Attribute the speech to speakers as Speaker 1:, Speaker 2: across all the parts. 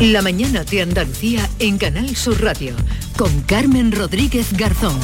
Speaker 1: La mañana de Andalucía en Canal Sur Radio con Carmen Rodríguez Garzón.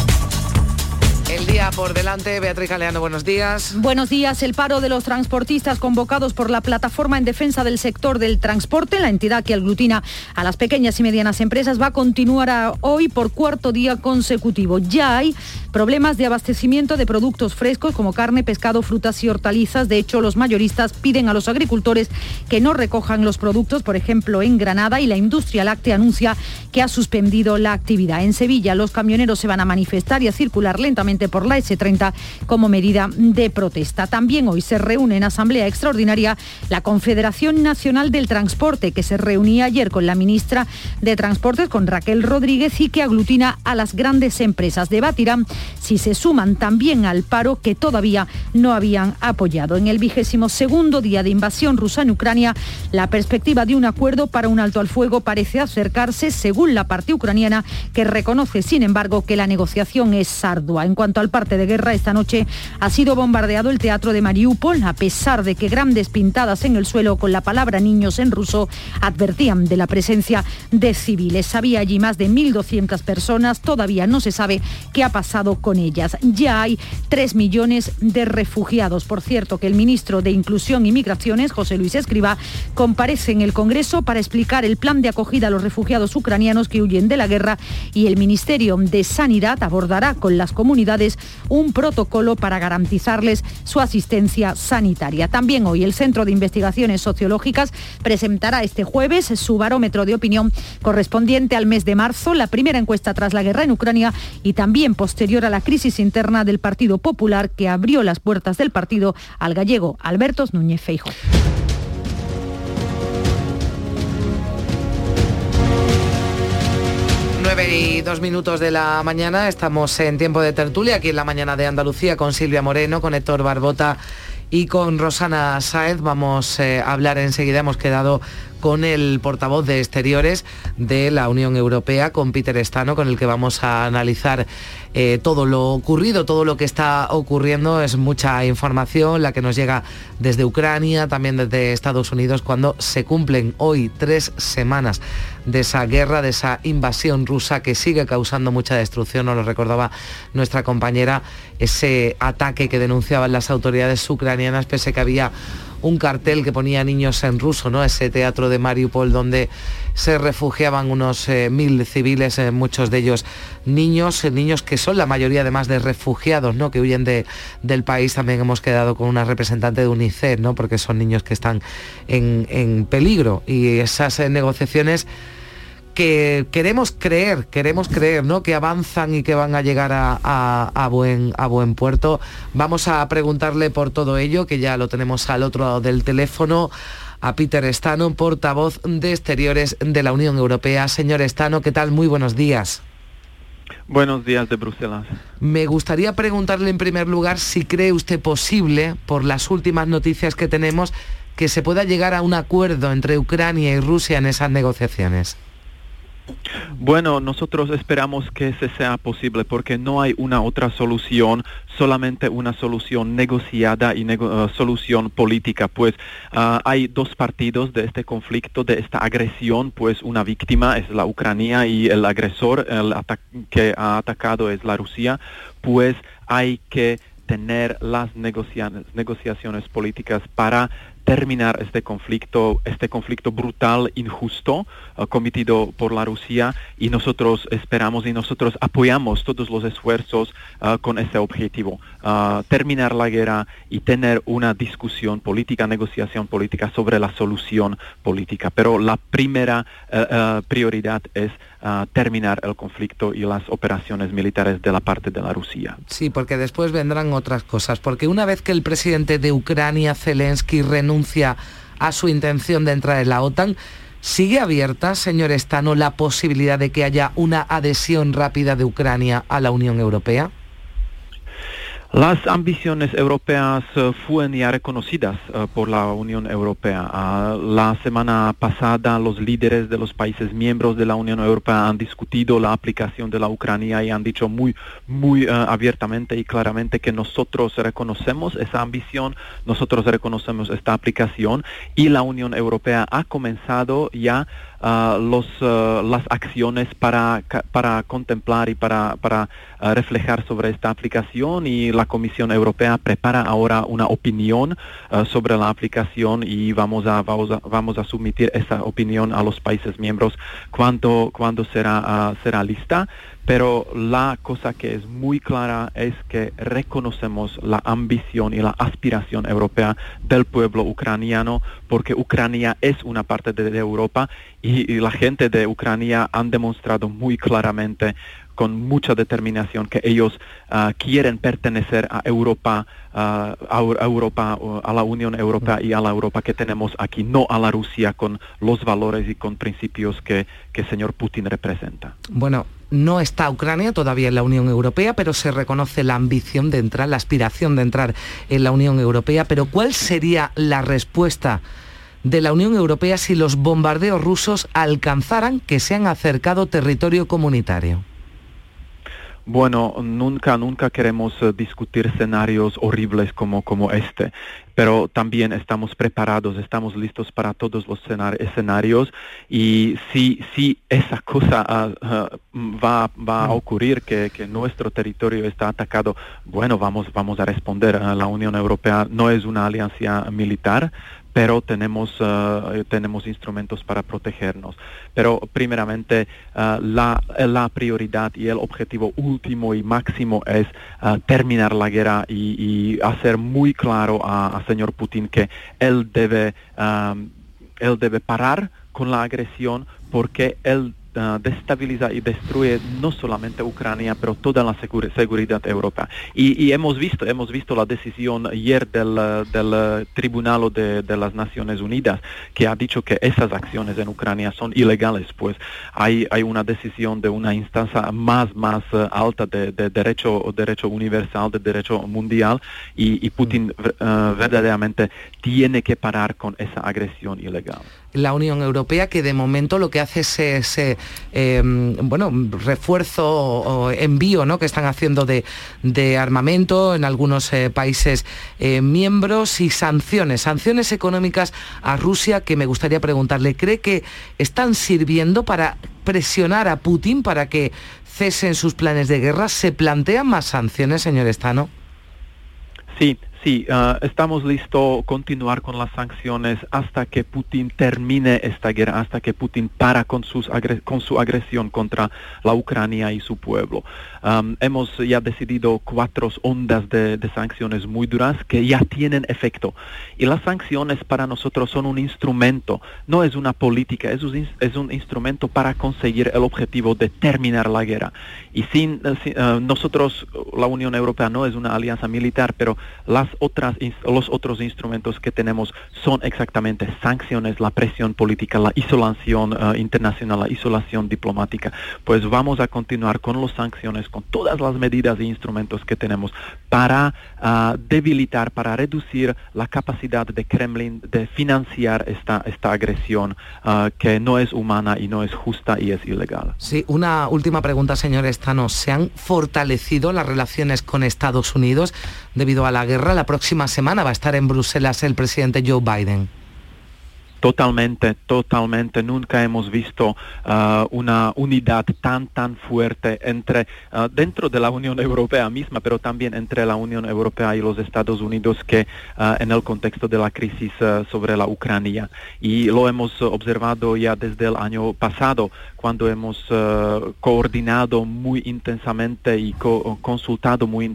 Speaker 2: El día por delante, Beatriz Galeano, buenos días.
Speaker 3: Buenos días. El paro de los transportistas convocados por la Plataforma en Defensa del Sector del Transporte, la entidad que aglutina a las pequeñas y medianas empresas, va a continuar hoy por cuarto día consecutivo. Ya hay problemas de abastecimiento de productos frescos como carne, pescado, frutas y hortalizas. De hecho, los mayoristas piden a los agricultores que no recojan los productos, por ejemplo, en Granada, y la industria láctea anuncia que ha suspendido la actividad. En Sevilla, los camioneros se van a manifestar y a circular lentamente por la S30 como medida de protesta. También hoy se reúne en asamblea extraordinaria la Confederación Nacional del Transporte, que se reunía ayer con la ministra de Transportes, con Raquel Rodríguez, y que aglutina a las grandes empresas. Debatirán si se suman también al paro que todavía no habían apoyado. En el vigésimo segundo día de invasión rusa en Ucrania, la perspectiva de un acuerdo para un alto al fuego parece acercarse, según la parte ucraniana, que reconoce, sin embargo, que la negociación es ardua. En cuanto al parte de guerra, esta noche ha sido bombardeado el teatro de Mariupol, a pesar de que grandes pintadas en el suelo con la palabra niños en ruso advertían de la presencia de civiles. Había allí más de 1.200 personas, todavía no se sabe qué ha pasado con ellas. Ya hay 3 millones de refugiados. Por cierto, que el ministro de Inclusión y Migraciones, José Luis Escriba, comparece en el Congreso para explicar el plan de acogida a los refugiados ucranianos que huyen de la guerra y el Ministerio de Sanidad abordará con las comunidades un protocolo para garantizarles su asistencia sanitaria. También hoy el Centro de Investigaciones Sociológicas presentará este jueves su barómetro de opinión correspondiente al mes de marzo, la primera encuesta tras la guerra en Ucrania y también posterior a la crisis interna del Partido Popular que abrió las puertas del partido al gallego Alberto Núñez Feijóo.
Speaker 2: 9 y 2 minutos de la mañana, estamos en tiempo de tertulia aquí en la mañana de Andalucía con Silvia Moreno, con Héctor Barbota y con Rosana Sáez. Vamos eh, a hablar enseguida, hemos quedado con el portavoz de Exteriores de la Unión Europea, con Peter Estano, con el que vamos a analizar eh, todo lo ocurrido, todo lo que está ocurriendo. Es mucha información la que nos llega desde Ucrania, también desde Estados Unidos, cuando se cumplen hoy tres semanas de esa guerra, de esa invasión rusa que sigue causando mucha destrucción. Nos lo recordaba nuestra compañera, ese ataque que denunciaban las autoridades ucranianas, pese que había un cartel que ponía niños en ruso, ¿no? Ese teatro de Mariupol donde se refugiaban unos eh, mil civiles, eh, muchos de ellos niños, eh, niños que son la mayoría además de refugiados, ¿no? Que huyen de, del país. También hemos quedado con una representante de UNICEF, ¿no? Porque son niños que están en, en peligro. Y esas negociaciones que queremos creer, queremos creer, ¿no? Que avanzan y que van a llegar a, buen, a buen puerto. Vamos a preguntarle por todo ello, que ya lo tenemos al otro lado del teléfono, a Peter Stano, portavoz de Exteriores de la Unión Europea. Señor Stano, ¿qué tal? Muy buenos días.
Speaker 4: Buenos días de Bruselas.
Speaker 2: Me gustaría preguntarle en primer lugar si cree usted posible, por las últimas noticias que tenemos, que se pueda llegar a un acuerdo entre Ucrania y Rusia en esas negociaciones.
Speaker 4: Bueno, nosotros esperamos que ese sea posible porque no hay una otra solución, solamente una solución negociada y eh, solución política. Pues ah, hay dos partidos de este conflicto, de esta agresión, pues una víctima es la Ucrania y el agresor que ha atacado es la Rusia, pues hay que tener las negociaciones políticas para terminar este conflicto, este conflicto brutal, injusto, uh, cometido por la Rusia y nosotros esperamos y nosotros apoyamos todos los esfuerzos uh, con ese objetivo, terminar la guerra y tener una discusión política, negociación política sobre la solución política. Pero la primera prioridad es terminar el conflicto y las operaciones militares de la parte de la Rusia.
Speaker 2: Sí, porque después vendrán otras cosas, porque una vez que el presidente de Ucrania, Zelensky, renuncia a su intención de entrar en la OTAN, ¿sigue abierta, señor Estano, la posibilidad de que haya una adhesión rápida de Ucrania a la Unión Europea?
Speaker 4: Las ambiciones europeas uh, fueron ya reconocidas uh, por la Unión Europea. Uh, la semana pasada los líderes de los países miembros de la Unión Europea han discutido la aplicación de la Ucrania y han dicho muy, muy abiertamente y claramente que nosotros reconocemos esa ambición, nosotros reconocemos esta aplicación y la Unión Europea ha comenzado ya Ah, los, ah, las acciones para, para contemplar y para, para ah, reflejar sobre esta aplicación. Y la Comisión Europea prepara ahora una opinión sobre la aplicación y vamos a, vamos a, vamos a esa opinión a los países miembros cuando, cuando será, será lista pero la cosa que es muy clara es que reconocemos la ambición y la aspiración europea del pueblo ucraniano, porque Ucrania es una parte de, Europa y, la gente de Ucrania han demostrado muy claramente con mucha determinación que ellos ah, quieren pertenecer a Europa, ah, a, Europa, a la Unión Europea y a la Europa que tenemos aquí, no a la Rusia con los valores y con principios que, que señor Putin representa.
Speaker 2: Bueno, no está Ucrania todavía en la Unión Europea, pero se reconoce la ambición de entrar, la aspiración de entrar en la Unión Europea. Pero ¿cuál sería la respuesta de la Unión Europea si los bombardeos rusos alcanzaran que se han acercado territorio comunitario?
Speaker 4: Bueno, nunca, nunca queremos eh, discutir escenarios horribles como, como este, pero también estamos preparados, estamos listos para todos los escenarios y si, si esa cosa ah, ah, va, va, a mm. ocurrir, que, que, nuestro territorio está atacado, bueno, vamos, vamos a responder. La Unión Europea no es una alianza militar, pero tenemos, uh, tenemos instrumentos para protegernos. Pero primeramente uh, la, la, prioridad y el objetivo último y máximo es uh, terminar la guerra y, hacer muy claro a, señor Putin que él debe, él debe parar con la agresión porque él uh, destabiliza y destruye no solamente Ucrania, pero toda la seguridad europea. Y, hemos visto, hemos visto la decisión ayer del, del Tribunal de, de, las Naciones Unidas que ha dicho que esas acciones en Ucrania son ilegales, pues hay, hay una decisión de una instancia más, más uh, alta de, de, derecho, derecho universal, de derecho mundial, y, y Putin uh, verdaderamente tiene que parar con esa agresión ilegal
Speaker 2: la Unión Europea, que de momento lo que hace es ese em, bueno, refuerzo o, envío ¿no? que están haciendo de, armamento en algunos eh, países eh, miembros y sanciones, sanciones económicas a Rusia que me gustaría preguntarle, ¿cree que están sirviendo para presionar a Putin para que cesen sus planes de guerra? ¿Se plantean más sanciones, señor Estano?
Speaker 4: Sí, Sí, ah, estamos listos a continuar con las sanciones hasta que Putin termine esta guerra, hasta que Putin para con, sus con su agresión contra la Ucrania y su pueblo. hemos ya decidido cuatro ondas de, sanciones muy duras que ya tienen efecto. Y las sanciones para nosotros son un instrumento, no es una política, es un, es un instrumento para conseguir el objetivo de terminar la guerra. Y sin, ah, nosotros, la Unión Europea no es una alianza militar, pero las otras, los otros instrumentos que tenemos son exactamente sanciones, la presión política, la isolación eh, internacional, la isolación diplomática. Pues vamos a continuar con las sanciones, con todas las medidas e instrumentos que tenemos para ah, debilitar, para reducir la capacidad de Kremlin de financiar esta, esta agresión ah, que no es humana y no es justa y es ilegal.
Speaker 2: Sí, una última pregunta, señor Estano. ¿Se han fortalecido las relaciones con Estados Unidos debido a la guerra? La próxima semana va a estar en Bruselas el presidente Joe Biden.
Speaker 4: Totalmente, totalmente. Nunca hemos visto uh, una unidad tan, tan fuerte entre, uh, dentro de la Unión Europea misma, pero también entre la Unión Europea y los Estados Unidos que uh, en el contexto de la crisis sobre la Ucrania. Y lo hemos observado ya desde el año pasado, cuando hemos coordinado muy intensamente y consultado muy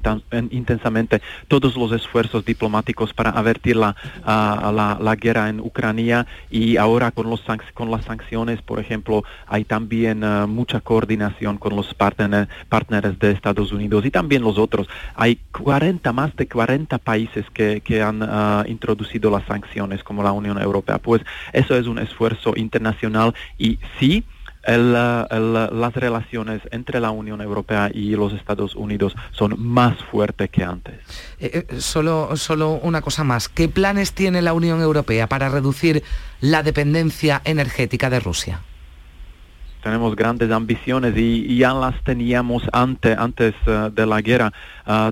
Speaker 4: intensamente todos los esfuerzos diplomáticos para avertir la, la, la guerra en Ucrania y ahora con, los con las sanciones, por ejemplo, hay también eh, mucha coordinación con los partners de Estados Unidos y también los otros. Hay 40, más de 40 países que, que han eh, introducido las sanciones como la Unión Europea. Pues eso es un esfuerzo internacional y sí, las relaciones entre la Unión Europea y los Estados Unidos son más fuertes que antes.
Speaker 2: Eh, eh, solo, solo una cosa más. ¿Qué planes tiene la Unión Europea para reducir la dependencia energética de Rusia?
Speaker 4: Tenemos grandes ambiciones y, ya las teníamos antes, antes eh, de la guerra.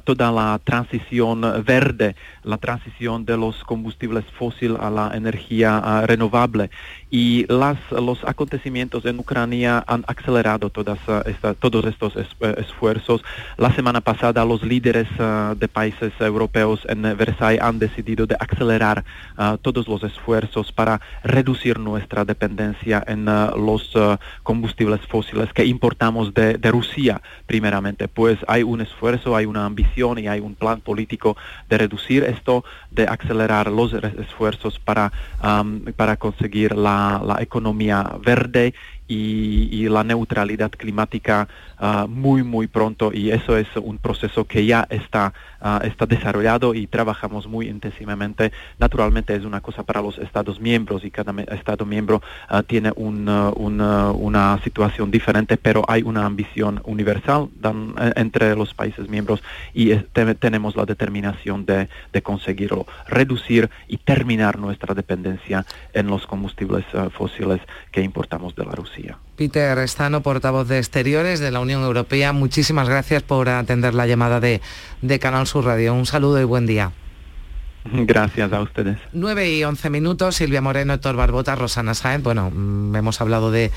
Speaker 4: toda la transición verde, la transición de los combustibles fósiles a la energía renovable y las, los acontecimientos en Ucrania han acelerado todas, esta, todos estos esfuerzos. La semana pasada los líderes de países europeos en Versailles han decidido de acelerar todos los esfuerzos para reducir nuestra dependencia en los combustibles fósiles que importamos de, Rusia primeramente. Pues hay un esfuerzo, hay una ambición y hay un plan político de reducir esto, de acelerar los esfuerzos para, para conseguir la economía verde y, la neutralidad climática ah, muy, muy pronto y eso es un proceso que ya está, ah, está desarrollado y trabajamos muy intensivamente. Naturalmente es una cosa para los Estados miembros y cada Estado miembro ah, tiene una situación diferente, pero hay una ambición universal eh, entre los países miembros y tenemos la determinación de, de, conseguirlo, reducir y terminar nuestra dependencia en los combustibles fósiles que importamos de la Rusia.
Speaker 2: Peter Estano, portavoz de Exteriores de la Unión Europea, muchísimas gracias por atender la llamada de, de Canal Sur Radio. Un saludo y buen día.
Speaker 4: Gracias a ustedes.
Speaker 2: 9 y 11 minutos, Silvia Moreno, Héctor Barbota, Rosana Sáenz. Bueno, mm, hemos hablado de,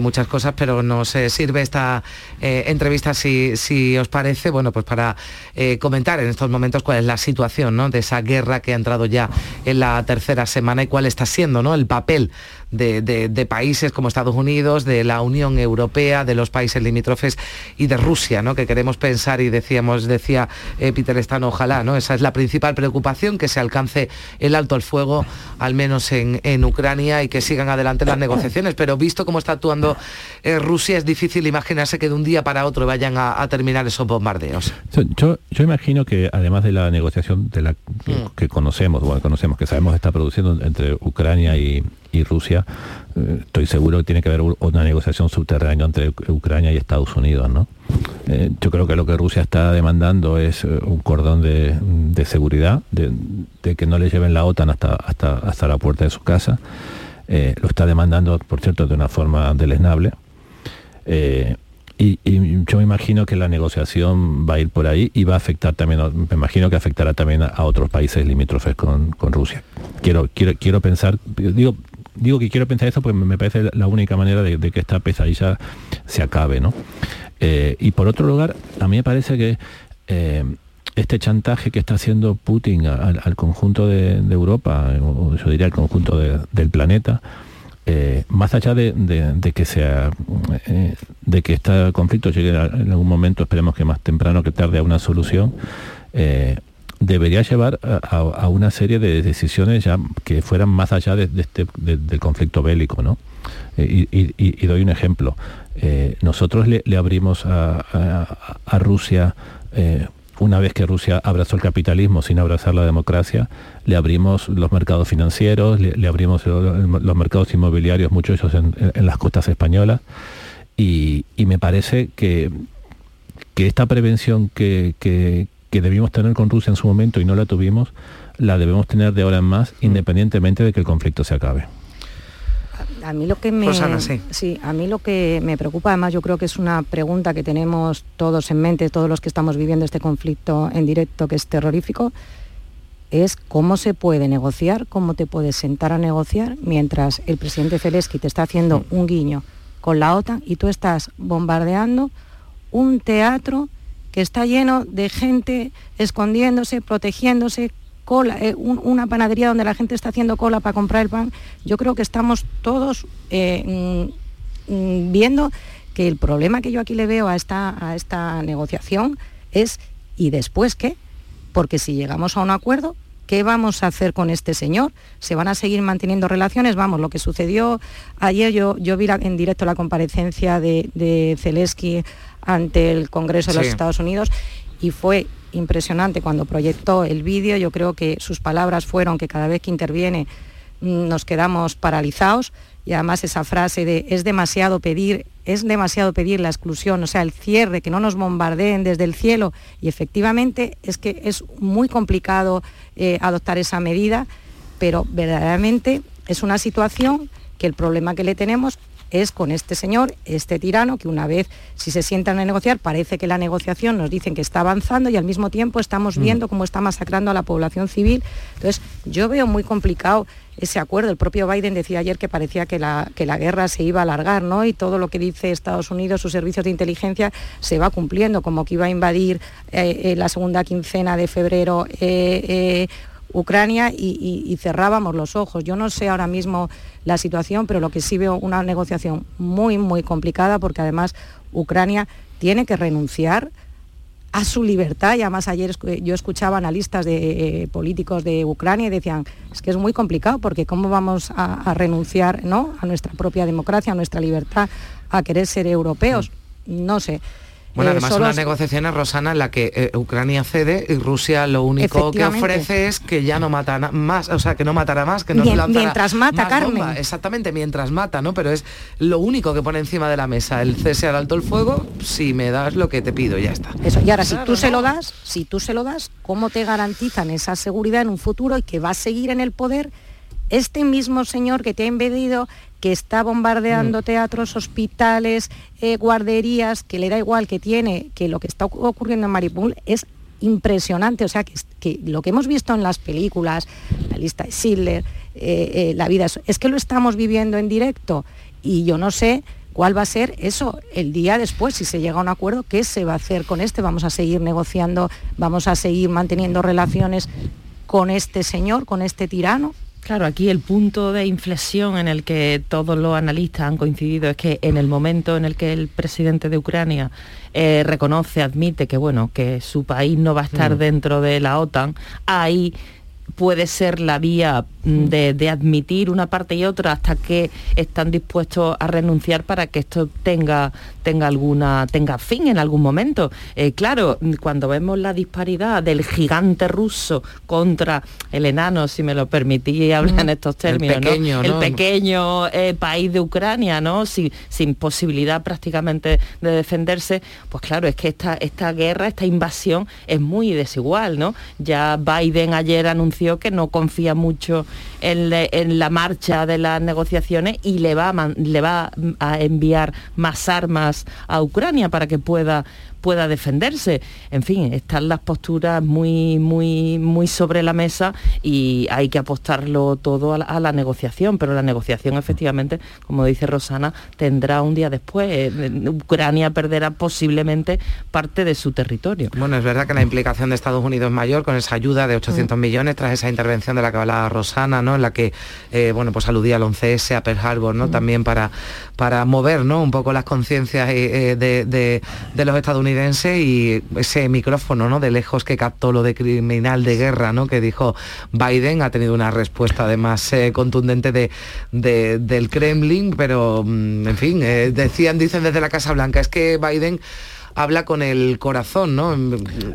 Speaker 2: muchas cosas, pero nos eh, sirve esta eh, entrevista, si, si, os parece, bueno, pues para eh, comentar en estos momentos cuál es la situación ¿no? de esa guerra que ha entrado ya en la tercera semana y cuál está siendo ¿no? el papel de, países como Estados Unidos, de la Unión Europea, de los países limítrofes y de Rusia, ¿no? que queremos pensar y decíamos, decía eh, Peter Stano, ojalá, ¿no? esa es la principal preocupación, que se alcance el alto al fuego, al menos en, Ucrania, y que sigan adelante las negociaciones. Pero visto cómo está actuando eh, Rusia, es difícil imaginarse que de un día para otro vayan a, terminar esos bombardeos.
Speaker 5: Yo, yo, imagino que además de la negociación de la que, mm. conocemos, bueno, conocemos, que sabemos está produciendo entre Ucrania y, y Rusia, eh, estoy seguro que tiene que haber una negociación subterránea entre Ucrania y Estados Unidos. ¿no? Eh, yo creo que lo que Rusia está demandando es eh, un cordón de, seguridad, de, que no le lleven la OTAN hasta, hasta, hasta la puerta de su casa. lo está demandando, por cierto, de una forma deleznable. Y, yo me imagino que la negociación va a ir por ahí y va a afectar también, me imagino que afectará también a, otros países limítrofes con, con, Rusia. Quiero, quiero, quiero pensar, digo, digo que quiero pensar eso porque me parece la única manera de, que esta pesadilla se acabe, ¿no? Eh, y por otro lugar, a mí me parece que eh, este chantaje que está haciendo Putin al, conjunto de, Europa, o yo diría al conjunto del planeta, eh, más allá de, que sea de que este conflicto llegue en algún momento, esperemos que más temprano que tarde a una solución, debería llevar a, una serie de decisiones ya que fueran más allá de, este, del conflicto bélico. ¿no? Eh, y, doy un ejemplo. Eh, nosotros le, abrimos a, Rusia, eh, una vez que Rusia abrazó el capitalismo sin abrazar la democracia, le abrimos los mercados financieros, le, abrimos los, mercados inmobiliarios, muchos de ellos en, las costas españolas. Y, me parece que, que esta prevención que debimos tener con Rusia en su momento y no la tuvimos, la debemos tener de ahora en más, mm. independientemente de que el conflicto se acabe.
Speaker 6: A mí lo que me sí. a mí lo que me preocupa además yo creo que es una pregunta que tenemos todos en mente, todos los que estamos viviendo este conflicto en directo que es terrorífico, es cómo se puede negociar, cómo te puedes sentar a negociar mientras el presidente Zelensky te está haciendo mm. un guiño con la OTAN y tú estás bombardeando un teatro que está lleno de gente escondiéndose, protegiéndose, cola, eh, una panadería donde la gente está haciendo cola para comprar el pan. Yo creo que estamos todos eh, mm, mm, viendo que el problema que yo aquí le veo a esta, a esta negociación es ¿y después qué? Porque si llegamos a un acuerdo, ¿qué vamos a hacer con este señor? ¿Se van a seguir manteniendo relaciones? Vamos, lo que sucedió ayer, yo, yo vi en directo la comparecencia de, de Zelensky ante el Congreso de los Estados Unidos y fue impresionante cuando proyectó el vídeo. Yo creo que sus palabras fueron que cada vez que interviene mm, nos quedamos paralizados y además esa frase de es demasiado pedir, es demasiado pedir la exclusión, o sea, el cierre, que no nos bombardeen desde el cielo y efectivamente es que es muy complicado eh, adoptar esa medida, pero verdaderamente es una situación que el problema que le tenemos es con este señor, este tirano, que una vez si se sientan a negociar, parece que la negociación nos dicen que está avanzando y al mismo tiempo estamos mm. viendo cómo está masacrando a la población civil. Entonces, yo veo muy complicado ese acuerdo. El propio Biden decía ayer que parecía que la, que la guerra se iba a alargar, ¿no? Y todo lo que dice Estados Unidos, sus servicios de inteligencia, se va cumpliendo, como que iba a invadir eh, eh, la segunda quincena de febrero. Eh, Ucrania y, cerrábamos los ojos. Yo no sé ahora mismo la situación, pero lo que sí veo una negociación muy, muy complicada porque además Ucrania tiene que renunciar a su libertad y además ayer yo escuchaba analistas de eh, políticos de Ucrania y decían es que es muy complicado porque cómo vamos a, renunciar ¿no? a nuestra propia democracia, a nuestra libertad, a querer ser europeos. No sé.
Speaker 2: Bueno, eh, además son unas negociaciones, Rosana, en la que eh, Ucrania cede y Rusia lo único que ofrece es que ya no mata más, o sea, que no matará más, que no
Speaker 6: Mientras mata, Carmen.
Speaker 2: Exactamente, mientras mata, ¿no? Pero es lo único que pone encima de la mesa, el cese al alto el fuego, si me das lo que te pido, ya está.
Speaker 6: Eso, y ahora, si tú se lo das, si tú se lo das, ¿cómo te garantizan esa seguridad en un futuro y que va a seguir en el poder este mismo señor que te ha impedido que está bombardeando mm. teatros, hospitales, eh, guarderías, que le da igual que tiene, que lo que está ocurriendo en Maripul es impresionante. O sea, que, lo que hemos visto en las películas, la lista de Schindler, eh, eh, la vida, es que lo estamos viviendo en directo y yo no sé cuál va a ser eso el día después, si se llega a un acuerdo, qué se va a hacer con este, vamos a seguir negociando, vamos a seguir manteniendo relaciones con este señor, con este tirano.
Speaker 7: Claro, aquí el punto de inflexión en el que todos los analistas han coincidido es que en el momento en el que el presidente de Ucrania eh, reconoce, admite que bueno, que su país no va a estar mm. dentro de la OTAN, ahí puede ser la vía mm, de, admitir una parte y otra hasta que están dispuestos a renunciar para que esto tenga, tenga, alguna, tenga fin en algún momento. Eh, claro, cuando vemos la disparidad del gigante ruso contra el enano, si me lo permitís hablar en estos términos, el pequeño, eh, país de Ucrania, ¿no? Sin, sin, posibilidad prácticamente de defenderse, pues claro, es que esta, esta guerra, esta invasión es muy desigual, ¿no? Ya Biden ayer anunció que no confía mucho en, la marcha de las negociaciones y le va, le va a enviar más armas a Ucrania para que pueda pueda defenderse. En fin, están las posturas muy, muy, muy sobre la mesa y hay que apostarlo todo a la, negociación, pero la negociación efectivamente, como dice Rosana, tendrá un día después. Eh, Ucrania perderá posiblemente parte de su territorio.
Speaker 2: Bueno, es verdad que la implicación de Estados Unidos es mayor con esa ayuda de 800 mm. millones tras esa intervención de la que hablaba Rosana, ¿no? En la que, eh, bueno, pues aludía al 11S, a Pearl Harbor, ¿no? Mm. También para, para mover, ¿no? Un poco las conciencias eh, de, de los estadounidenses y ese micrófono ¿no? de lejos que captó lo de criminal de guerra ¿no? que dijo Biden ha tenido una respuesta además eh, contundente de, del Kremlin, pero mm, en fin, eh, decían, dicen desde la Casa Blanca, es que Biden habla con el corazón, ¿no?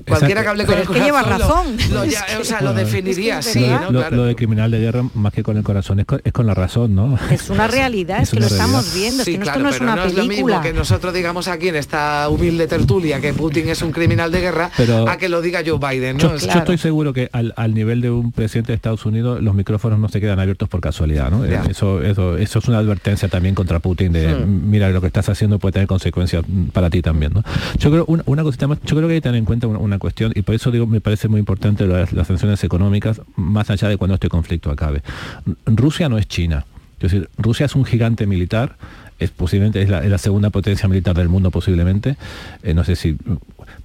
Speaker 2: Cualquiera que hable con el corazón.
Speaker 6: que lleva razón.
Speaker 2: Lo, o sea, lo definiría así,
Speaker 5: Lo, de criminal de guerra, más que con el corazón, es con, la razón, ¿no?
Speaker 6: Es una realidad, es, que lo estamos viendo, es que esto no es una no película. Es lo mismo
Speaker 2: que nosotros digamos aquí en esta humilde tertulia que Putin es un criminal de guerra, a que lo diga Joe Biden,
Speaker 5: ¿no? Yo, estoy seguro que al, nivel de un presidente de Estados Unidos los micrófonos no se quedan abiertos por casualidad, ¿no? Eso, eso, eso es una advertencia también contra Putin de, hmm. mira, lo que estás haciendo puede tener consecuencias para ti también, ¿no? Yo creo una, cosita más, yo creo que hay que tener en cuenta una, cuestión, y por eso digo, me parece muy importante las, sanciones económicas, más allá de cuando este conflicto acabe. Rusia no es China. Es decir, Rusia es un gigante militar, es posiblemente es la, segunda potencia militar del mundo posiblemente, eh, no sé si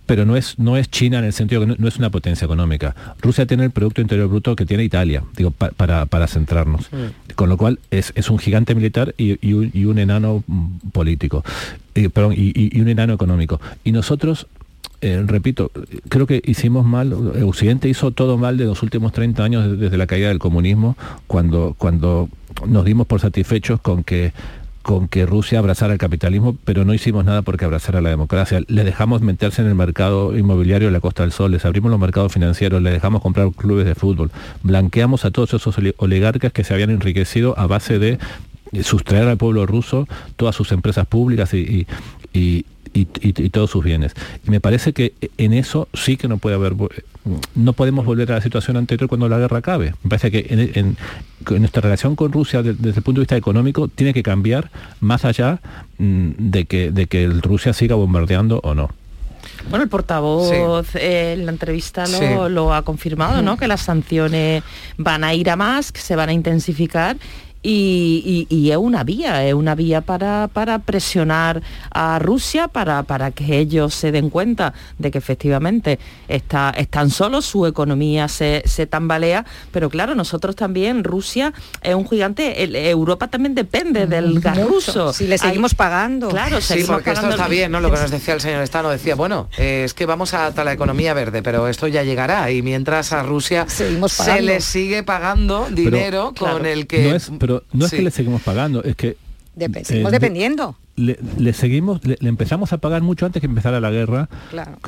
Speaker 5: pero no es, no es China en el sentido que no, es una potencia económica. Rusia tiene el Producto Interior Bruto que tiene Italia, digo, para, para, centrarnos. Con lo cual es, un gigante militar y, un, enano mm, político, y, perdón, y, un enano económico. Y nosotros eh, repito, creo que hicimos mal, Occidente hizo todo mal de los últimos 30 años desde la caída del comunismo, cuando, cuando nos dimos por satisfechos con que con que Rusia abrazara el capitalismo, pero no hicimos nada porque abrazara la democracia. Le dejamos meterse en el mercado inmobiliario de la Costa del Sol, les abrimos los mercados financieros, le dejamos comprar clubes de fútbol, blanqueamos a todos esos oligarcas que se habían enriquecido a base de sustraer al pueblo ruso todas sus empresas públicas y, todos sus bienes. Y me parece que en eso sí que no puede haber no podemos volver a la situación anterior cuando la guerra acabe. Me parece que en, nuestra relación con Rusia desde, el punto de vista económico tiene que cambiar más allá mm, de, que, de que Rusia siga bombardeando o no.
Speaker 7: Bueno, el portavoz eh, en la entrevista lo, ha confirmado, ¿no? Que las sanciones van a ir a más, que se van a intensificar y, es una vía, es una vía para, presionar a Rusia, para, para, que ellos se den cuenta de que efectivamente está, están solos, su economía se, tambalea, pero claro, nosotros también, Rusia es un gigante, Europa también depende del gas ruso.
Speaker 6: Si le seguimos pagando.
Speaker 2: Claro, sí, porque esto está bien, ¿no? Lo que nos decía el señor Estano, decía, bueno, es que vamos a la economía verde, pero esto ya llegará y mientras a Rusia se le sigue pagando dinero con el que
Speaker 5: no es que le seguimos pagando, es que...
Speaker 6: seguimos eh, dependiendo.
Speaker 5: Le, seguimos, le, empezamos a pagar mucho antes que empezara la guerra.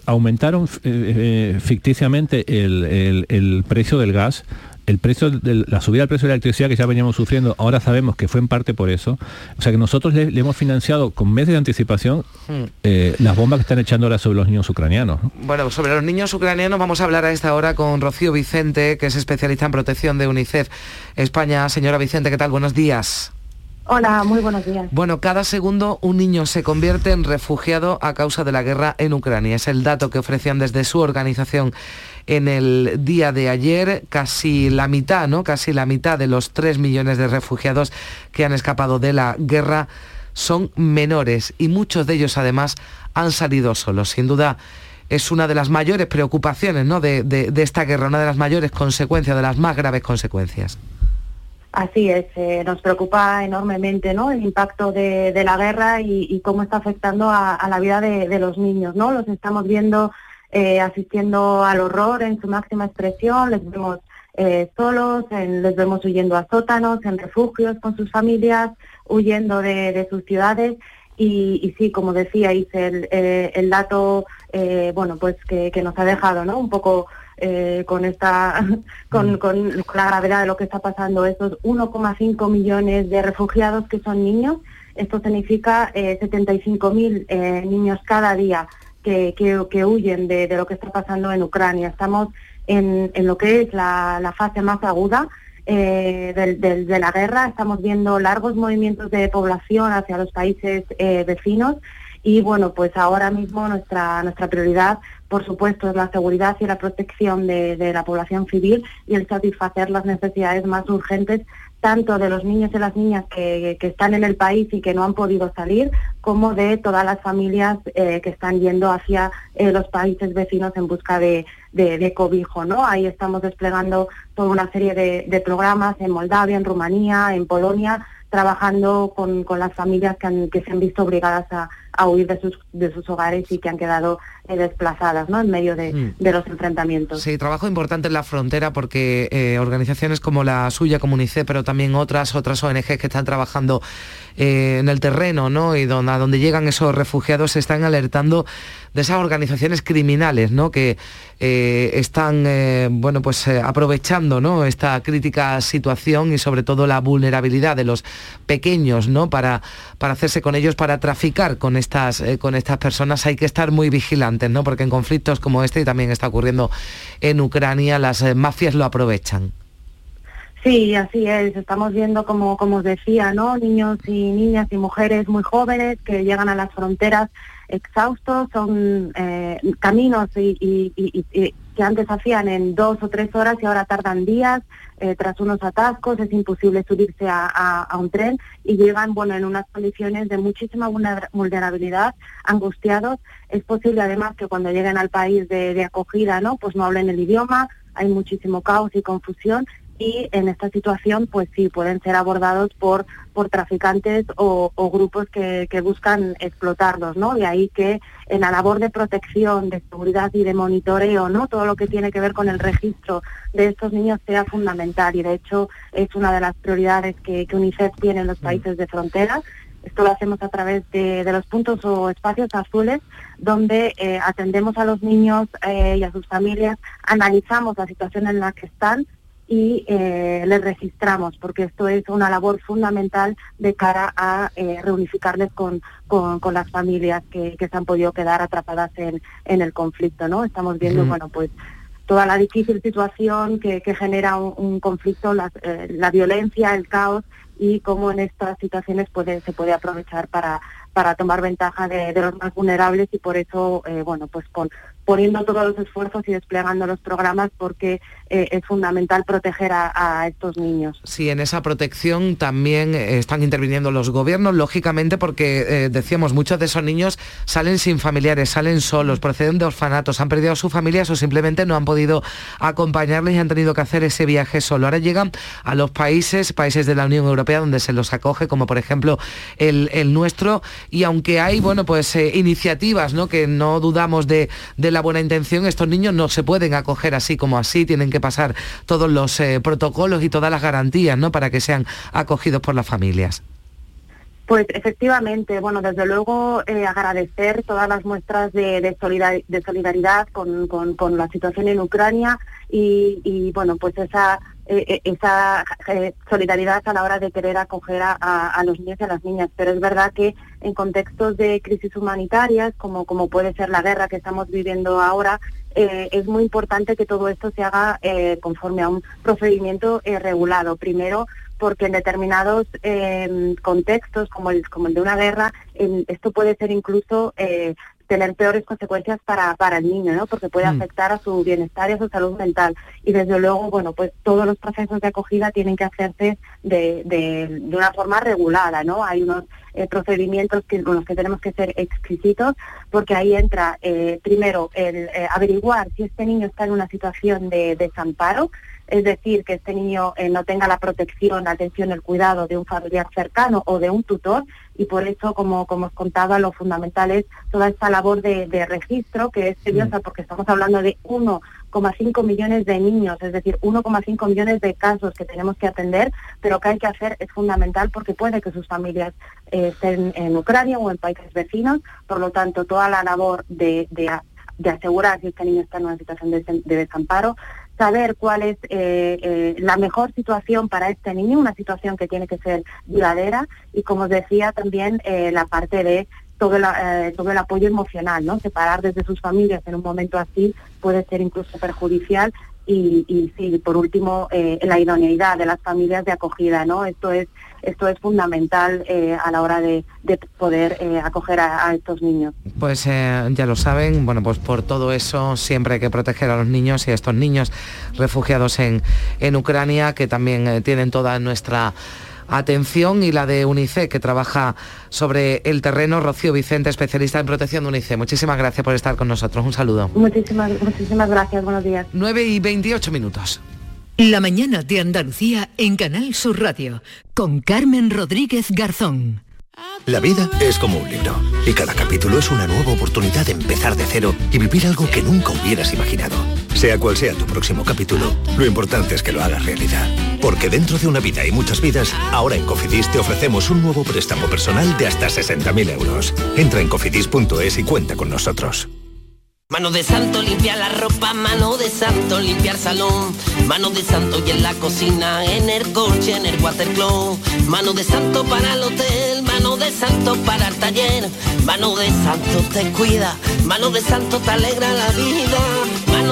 Speaker 5: Aumentaron eh, eh, ficticiamente el, precio del gas el precio de la subida del precio de la electricidad que ya veníamos sufriendo, ahora sabemos que fue en parte por eso. O sea que nosotros le, hemos financiado con meses de anticipación hmm. las bombas que están echando ahora sobre los niños ucranianos.
Speaker 2: Bueno, sobre los niños ucranianos vamos a hablar a esta hora con Rocío Vicente, que es especialista en protección de UNICEF España. Señora Vicente, ¿qué tal? Buenos días.
Speaker 8: Hola, muy buenos días.
Speaker 2: Bueno, cada segundo un niño se convierte en refugiado a causa de la guerra en Ucrania. Es el dato que ofrecían desde su organización en el día de ayer. Casi la mitad, ¿no? Casi la mitad de los 3 millones de refugiados que han escapado de la guerra son menores y muchos de ellos además han salido solos. Sin duda es una de las mayores preocupaciones ¿no? de, de esta guerra, una de las mayores consecuencias, de las más graves consecuencias.
Speaker 8: Así es, eh, nos preocupa enormemente ¿no? el impacto de, la guerra y, cómo está afectando a, la vida de, los niños. ¿no? Los estamos viendo eh, asistiendo al horror en su máxima expresión, les vemos eh, solos, les vemos huyendo a sótanos, en refugios con sus familias, huyendo de, sus ciudades. Y, sí, como decía, el, el dato bueno, pues que, que, nos ha dejado ¿no? un poco eh, con esta con, mm. con, la gravedad de lo que está pasando esos 1,5 millones de refugiados que son niños esto significa eh, 75.000 eh, niños cada día que, huyen de, lo que está pasando en Ucrania. Estamos en, lo que es la, la fase más aguda eh, de la guerra. Estamos viendo largos movimientos de población hacia los países eh, vecinos. Y bueno, pues ahora mismo nuestra, nuestra prioridad, por supuesto, es la seguridad y la protección de, la población civil y el satisfacer las necesidades más urgentes tanto de los niños y las niñas que, están en el país y que no han podido salir, como de todas las familias eh, que están yendo hacia eh, los países vecinos en busca de, cobijo. ¿no? Ahí estamos desplegando toda una serie de, programas en Moldavia, en Rumanía, en Polonia, trabajando con, las familias que se han visto obligadas a, a huir de sus, de sus hogares y que han quedado eh, desplazadas ¿no? en medio de, mm. de, los enfrentamientos.
Speaker 2: Sí, trabajo importante en la frontera porque eh, organizaciones como la suya, como UNICEF, pero también otras, otras ONG que están trabajando eh, en el terreno ¿no? y donde, a donde llegan esos refugiados se están alertando de esas organizaciones criminales ¿no? que están bueno, pues, aprovechando ¿no? esta crítica situación y sobre todo la vulnerabilidad de los pequeños ¿no? para, para hacerse con ellos, para traficar con estas, eh, con estas personas hay que estar muy vigilantes, ¿no? Porque en conflictos como este, y también está ocurriendo en Ucrania, las eh, mafias lo aprovechan.
Speaker 8: Sí, así es. Estamos viendo, como, como os decía, ¿no? Niños y niñas y mujeres muy jóvenes que llegan a las fronteras exhaustos, son eh, caminos y, que antes hacían en dos o tres horas y ahora tardan días eh, tras unos atascos, es imposible subirse a, un tren y llegan bueno, en unas condiciones de muchísima vulnerabilidad, angustiados. Es posible además que cuando lleguen al país de, de acogida no, pues no hablen el idioma, hay muchísimo caos y confusión y en esta situación pues sí pueden ser abordados por por traficantes o, grupos que, buscan explotarlos no de ahí que en la labor de protección de seguridad y de monitoreo no todo lo que tiene que ver con el registro de estos niños sea fundamental y de hecho es una de las prioridades que, UNICEF tiene en los países de frontera. Esto lo hacemos a través de, los puntos o espacios azules donde eh, atendemos a los niños eh, y a sus familias, analizamos la situación en la que están y eh, les registramos, porque esto es una labor fundamental de cara a reunificarles con, con, las familias que, se han podido quedar atrapadas en, en el conflicto. ¿no? Estamos viendo, bueno, pues toda la difícil situación que, genera un, conflicto, la, la, violencia, el caos y cómo en estas situaciones puede, se puede aprovechar para, para tomar ventaja de, los más vulnerables y por eso, eh, bueno, pues con, poniendo todos los esfuerzos y desplegando los programas porque eh, es fundamental proteger a, estos niños.
Speaker 2: Sí, en esa protección también eh, están interviniendo los gobiernos, lógicamente porque eh, decíamos, muchos de esos niños salen sin familiares, salen solos, proceden de orfanatos, han perdido a sus familias o simplemente no han podido acompañarles y han tenido que hacer ese viaje solo. Ahora llegan a los países, países de la Unión Europea donde se los acoge, como por ejemplo el, nuestro, y aunque hay, bueno, pues iniciativas, ¿no? Que no dudamos de, de la buena intención, estos niños no se pueden acoger así como así, tienen que pasar todos los eh, protocolos y todas las garantías ¿no? para que sean acogidos por las familias.
Speaker 8: Pues efectivamente, bueno, desde luego eh, agradecer todas las muestras de, solidaridad con, la situación en Ucrania y, bueno, pues esa, eh, esa solidaridad a la hora de querer acoger a, los niños y a las niñas. Pero es verdad que en contextos de crisis humanitarias, como, como puede ser la guerra que estamos viviendo ahora, eh, es muy importante que todo esto se haga eh, conforme a un procedimiento eh, regulado. Primero, porque en determinados contextos, como el, como el de una guerra, esto puede ser incluso tener peores consecuencias para, para el niño, ¿no? Porque puede mm. afectar a su bienestar y a su salud mental. Y desde luego, bueno, pues todos los procesos de acogida tienen que hacerse de, de, de una forma regulada, ¿no? Hay unos eh, procedimientos que, con los que tenemos que ser exquisitos, porque ahí entra eh, primero el eh, averiguar si este niño está en una situación de desamparo, es decir, que este niño no tenga la protección, la atención, el cuidado de un familiar cercano o de un tutor, y por eso, como, como os contaba, lo fundamental es toda esta labor de, de registro, que es seriosa mm. porque estamos hablando de uno 1,5 millones de niños, es decir, 1,5 millones de casos que tenemos que atender, pero que hay que hacer es fundamental porque puede que sus familias eh, estén en Ucrania o en países vecinos, por lo tanto, toda la labor de, de, asegurar si este niño está en una situación de, desamparo, saber cuál es eh, eh, la mejor situación para este niño, una situación que tiene que ser duradera y, como os decía, también la parte de todo eh, todo el apoyo emocional, ¿no? Separar desde sus familias en un momento así puede ser incluso perjudicial y, sí, por último, eh, la idoneidad de las familias de acogida, ¿no? Esto es esto es fundamental eh, a la hora de, poder acoger a, estos niños.
Speaker 2: Pues ya lo saben, bueno, pues por todo eso siempre hay que proteger a los niños y a estos niños refugiados en, en Ucrania que también tienen toda nuestra atención y la de UNICE, que trabaja sobre el terreno. Rocío Vicente, especialista en protección de UNICE. Muchísimas gracias por estar con nosotros. Un saludo.
Speaker 8: Muchísimas, muchísimas gracias. Buenos días.
Speaker 2: 9 y 28 minutos.
Speaker 1: La mañana de Andalucía en Canal Sur Radio con Carmen Rodríguez Garzón.
Speaker 9: La vida es como un libro y cada capítulo es una nueva oportunidad de empezar de cero y vivir algo que nunca hubieras imaginado. Sea cual sea tu próximo capítulo, lo importante es que lo hagas realidad. Porque dentro de una vida y muchas vidas, ahora en Cofidis te ofrecemos un nuevo préstamo personal de hasta 60.000 euros. Entra en cofidis.es y cuenta con nosotros.
Speaker 10: Mano de santo limpia la ropa, mano de santo limpiar salón, mano de santo y en la cocina, en el coche, en el watercloak, mano de santo para el hotel, mano de santo para el taller, mano de santo te cuida, mano de santo te alegra la vida,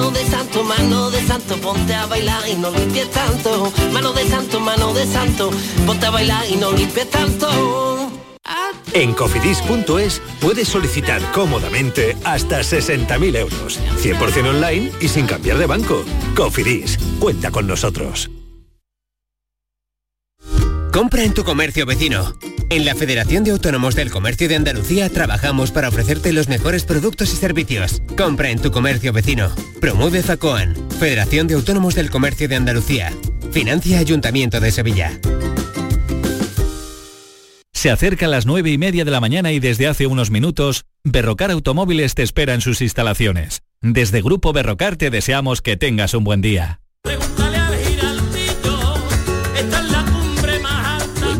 Speaker 10: mano de santo, mano de santo, ponte a bailar y no limpies tanto, mano de santo, mano de santo, ponte a bailar y no limpies tanto.
Speaker 9: En cofidis.es puedes solicitar cómodamente hasta 60.000 euros, 100% online y sin cambiar de banco. Cofidis, cuenta con nosotros.
Speaker 11: Compra en tu comercio vecino. En la Federación de Autónomos del Comercio de Andalucía trabajamos para ofrecerte los mejores productos y servicios. Compra en tu comercio vecino. Promueve FACOAN, Federación de Autónomos del Comercio de Andalucía. Financia Ayuntamiento de Sevilla.
Speaker 12: Se acerca las nueve y media de la mañana y desde hace unos minutos, Berrocar Automóviles te espera en sus instalaciones. Desde Grupo Berrocar te deseamos que tengas un buen día.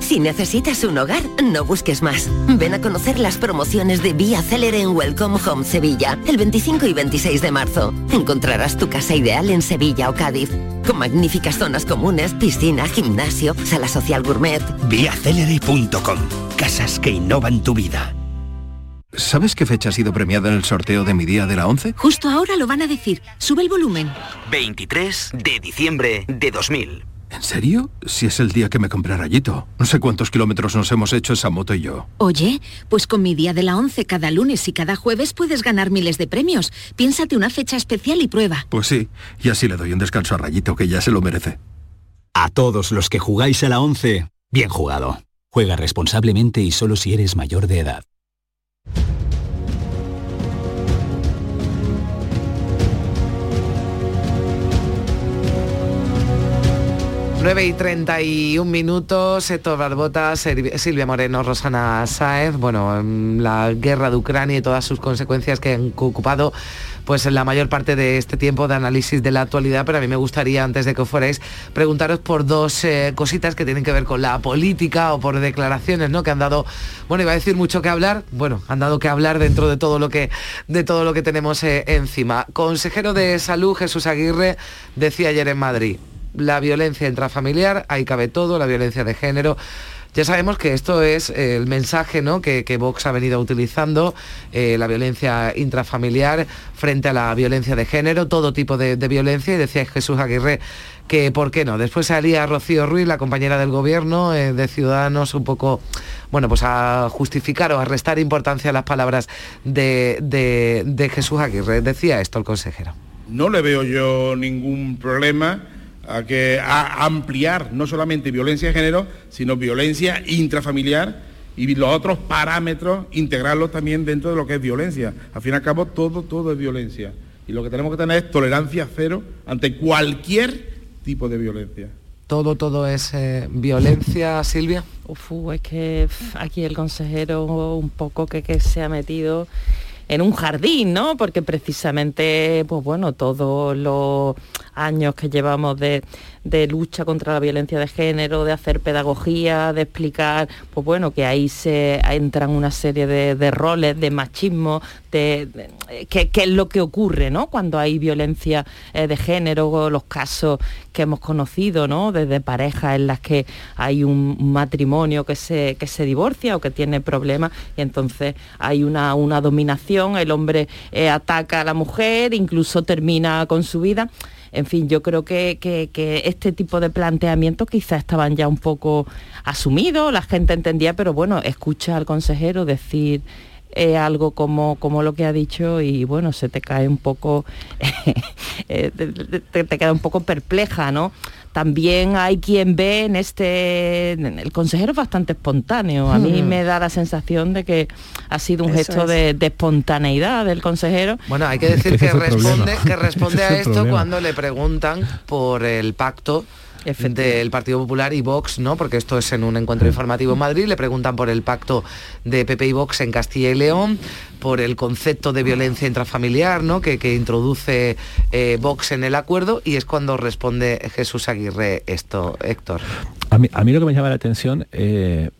Speaker 13: Si necesitas un hogar, no busques más. Ven a conocer las promociones de Vía Célere en Welcome Home Sevilla, el 25 y 26 de marzo. Encontrarás tu casa ideal en Sevilla o Cádiz, con magníficas zonas comunes, piscina, gimnasio, sala social gourmet.
Speaker 14: Viacelere.com. Casas que innovan tu vida.
Speaker 15: ¿Sabes qué fecha ha sido premiada en el sorteo de mi día de la 11?
Speaker 16: Justo ahora lo van a decir. Sube el volumen.
Speaker 14: 23 de diciembre de 2000.
Speaker 15: ¿En serio? Si es el día que me compré rayito. No sé cuántos kilómetros nos hemos hecho esa moto y yo.
Speaker 16: Oye, pues con mi día de la 11 cada lunes y cada jueves puedes ganar miles de premios. Piénsate una fecha especial y prueba.
Speaker 15: Pues sí, y así le doy un descanso a Rayito, que ya se lo merece.
Speaker 14: A todos los que jugáis a la 11, bien jugado. Juega responsablemente y solo si eres mayor de edad.
Speaker 2: 9 y 31 minutos, Héctor Barbota, Silvia Moreno, Rosana Sáez, bueno, la guerra de Ucrania y todas sus consecuencias que han ocupado pues la mayor parte de este tiempo de análisis de la actualidad, pero a mí me gustaría, antes de que fuerais, preguntaros por dos eh, cositas que tienen que ver con la política o por declaraciones, ¿no? Que han dado, bueno, iba a decir mucho que hablar, bueno, han dado que hablar dentro de todo lo que, de todo lo que tenemos eh, encima. Consejero de Salud, Jesús Aguirre, decía ayer en Madrid, la violencia intrafamiliar, ahí cabe todo, la violencia de género. Ya sabemos que esto es eh, el mensaje ¿no? que, Vox ha venido utilizando, eh, la violencia intrafamiliar frente a la violencia de género, todo tipo de, violencia, y decía Jesús Aguirre que por qué no. Después salía Rocío Ruiz, la compañera del gobierno eh, de Ciudadanos, un poco, bueno, pues a justificar o a restar importancia a las palabras de, de Jesús Aguirre. Decía esto el consejero.
Speaker 17: No le veo yo ningún problema a, que, a ampliar no solamente violencia de género, sino violencia intrafamiliar y los otros parámetros, integrarlos también dentro de lo que es violencia. Al fin y al cabo, todo, todo es violencia. Y lo que tenemos que tener es tolerancia cero ante cualquier tipo de violencia.
Speaker 2: Todo, todo es eh, violencia, Silvia.
Speaker 7: Uf, es que aquí el consejero un poco que, que se ha metido en un jardín, ¿no? Porque precisamente, pues bueno, todos los años que llevamos de, lucha contra la violencia de género, de hacer pedagogía, de explicar, pues bueno, que ahí se entran una serie de, roles, de machismo, de, qué es lo que ocurre, ¿no? Cuando hay violencia eh, de género, los casos que hemos conocido, ¿no? Desde parejas en las que hay un matrimonio que se, que se divorcia o que tiene problemas y entonces hay una, una dominación, el hombre eh, ataca a la mujer, incluso termina con su vida en fin, yo creo que, este tipo de planteamientos quizás estaban ya un poco asumidos, la gente entendía, pero bueno, escucha al consejero decir eh, algo como, como lo que ha dicho y bueno, se te cae un poco, eh, te, queda un poco perpleja, ¿no? También hay quien ve en este, el consejero es bastante espontáneo, a mí hmm. me da la sensación de que ha sido un gesto de, espontaneidad del consejero.
Speaker 2: Bueno, hay que decir que responde, que responde a esto cuando le preguntan por el pacto del Partido Popular y Vox, ¿no? Porque esto es en un encuentro informativo en Madrid, le preguntan por el pacto de PP y Vox en Castilla y León, por el concepto de violencia intrafamiliar, ¿no? Que, introduce eh, Vox en el acuerdo y es cuando responde Jesús Aguirre esto, Héctor.
Speaker 5: A mí, lo que me llama la atención eh,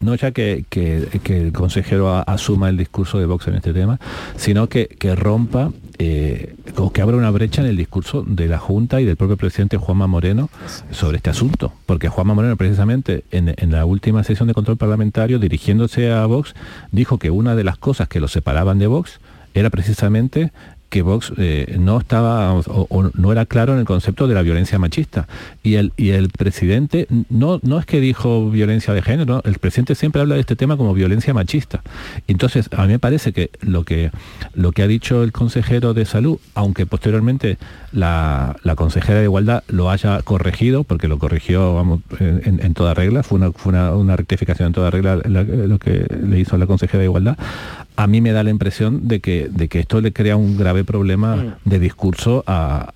Speaker 5: no ya que, el consejero asuma el discurso de Vox en este tema, sino que, rompa eh, que abra una brecha en el discurso de la Junta y del propio presidente Juanma Moreno sobre este asunto. Porque Juanma Moreno precisamente en, en, la última sesión de control parlamentario, dirigiéndose a Vox, dijo que una de las cosas que lo separaban de Vox era precisamente que Vox eh, no estaba o, no era claro en el concepto de la violencia machista. Y el, y el presidente no, no es que dijo violencia de género, el presidente siempre habla de este tema como violencia machista. Entonces, a mí me parece que lo que, lo que ha dicho el consejero de salud, aunque posteriormente la, consejera de igualdad lo haya corregido, porque lo corrigió vamos, en, toda regla, fue, una, fue una, rectificación en toda regla lo que le hizo la consejera de igualdad, a mí me da la impresión de que, de que esto le crea un grave problema mm. de discurso a,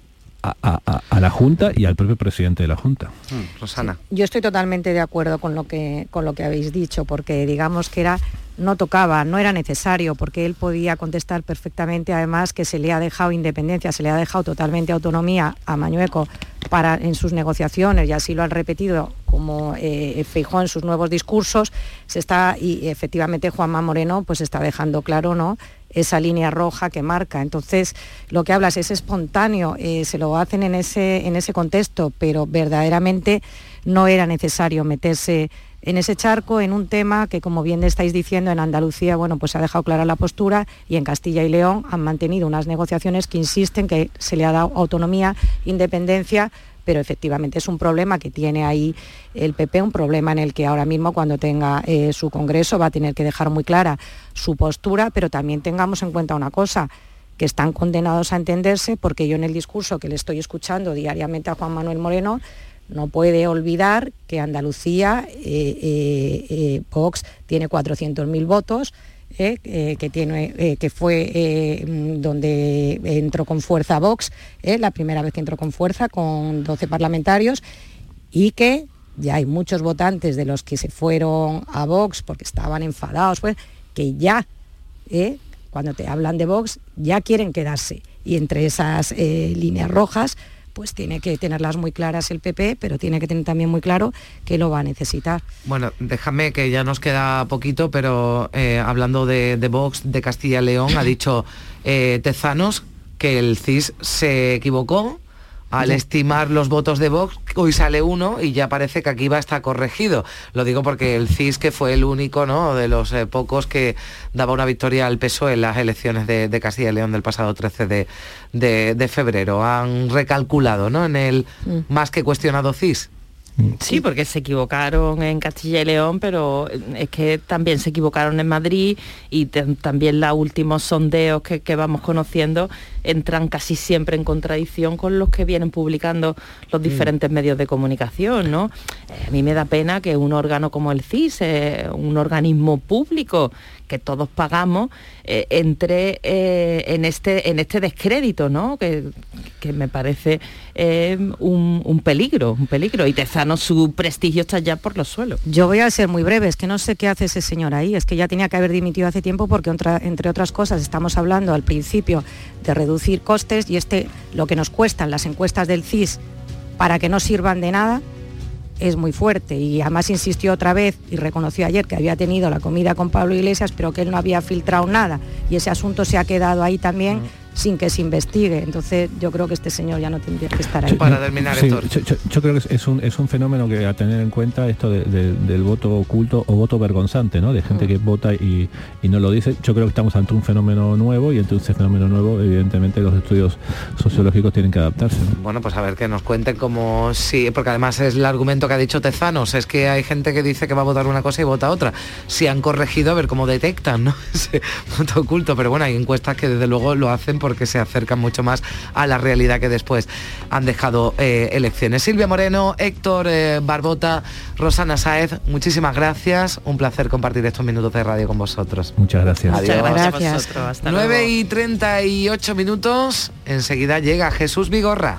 Speaker 5: la Junta y al propio presidente de la Junta.
Speaker 2: Mm, Rosana.
Speaker 6: yo estoy totalmente de acuerdo con lo, que, con lo que habéis dicho, porque digamos que era no tocaba, no era necesario, porque él podía contestar perfectamente, además que se le ha dejado independencia, se le ha dejado totalmente autonomía a Mañueco para, en sus negociaciones, y así lo han repetido como eh, fijó en sus nuevos discursos, se está, y efectivamente Juanma Moreno pues está dejando claro ¿no? Esa línea roja que marca. Entonces, lo que hablas es espontáneo, eh, se lo hacen en ese, en ese contexto, pero verdaderamente no era necesario meterse en ese charco en un tema que, como bien estáis diciendo, en Andalucía, bueno, pues ha dejado clara la postura y en Castilla y León han mantenido unas negociaciones que insisten que se le ha dado autonomía, independencia, pero efectivamente es un problema que tiene ahí el PP, un problema en el que ahora mismo cuando tenga eh, su Congreso va a tener que dejar muy clara su postura, pero también tengamos en cuenta una cosa, que están condenados a entenderse, porque yo en el discurso que le estoy escuchando diariamente a Juan Manuel Moreno, no puede olvidar que Andalucía, eh, eh, eh, Vox, tiene 400.000 votos, que, tiene, que fue donde entró con fuerza Vox, la primera vez que entró con fuerza, con 12 parlamentarios, y que ya hay muchos votantes de los que se fueron a Vox porque estaban enfadados, pues, que ya, cuando te hablan de Vox, ya quieren quedarse. Y entre esas líneas rojas, pues tiene que tenerlas muy claras el PP, pero tiene que tener también muy claro que lo va a necesitar.
Speaker 2: Bueno, déjame que ya nos queda poquito, pero eh, hablando de, Vox de Castilla y León, ha dicho eh, Tezanos que el CIS se equivocó al estimar los votos de Vox, hoy sale uno y ya parece que aquí va a estar corregido. Lo digo porque el CIS, que fue el único ¿no? de los eh, pocos que daba una victoria al PSOE en las elecciones de, Castilla y León del pasado 13 de, febrero, han recalculado ¿no? en el mm. más que cuestionado CIS.
Speaker 7: Sí, porque se equivocaron en Castilla y León, pero es que también se equivocaron en Madrid y también los últimos sondeos que, vamos conociendo entran casi siempre en contradicción con los que vienen publicando los mm. diferentes medios de comunicación, ¿no? Eh, a mí me da pena que un órgano como el CIS, eh, un organismo público que todos pagamos, eh, entre eh, en, este, en este descrédito, ¿no? Que, me parece eh, un, peligro, un peligro. Y Tezano, su prestigio está ya por los suelos.
Speaker 6: Yo voy a ser muy breve, es que no sé qué hace ese señor ahí, es que ya tenía que haber dimitido hace tiempo porque entre otras cosas estamos hablando al principio de reducir costes y este lo que nos cuestan las encuestas del CIS para que no sirvan de nada es muy fuerte y además insistió otra vez y reconoció ayer que había tenido la comida con Pablo Iglesias, pero que él no había filtrado nada. Y ese asunto se ha quedado ahí también sin que se investigue. Entonces yo creo que este señor ya no tendría que estar ahí.
Speaker 2: Para terminar,
Speaker 5: yo, creo que es un, es un fenómeno que a tener en cuenta esto del voto oculto o voto vergonzante, ¿no? De gente que vota y, no lo dice. Yo creo que estamos ante un fenómeno nuevo y ante ese fenómeno nuevo, evidentemente, los estudios sociológicos tienen que adaptarse.
Speaker 2: Bueno, pues a ver que nos cuenten como si, porque además es el argumento que ha dicho Tezanos, es que hay gente que dice que va a votar una cosa y vota otra. Si han corregido, a ver cómo detectan, ¿no? Ese voto oculto, pero bueno, hay encuestas que desde luego lo hacen porque se acercan mucho más a la realidad que después han dejado eh, elecciones. Silvia Moreno, Héctor eh, Barbota, Rosana Saez, muchísimas gracias. Un placer compartir estos minutos de radio con vosotros.
Speaker 5: Muchas gracias.
Speaker 2: Adiós.
Speaker 6: gracias.
Speaker 2: 9 y 38 minutos. Enseguida llega Jesús Vigorra.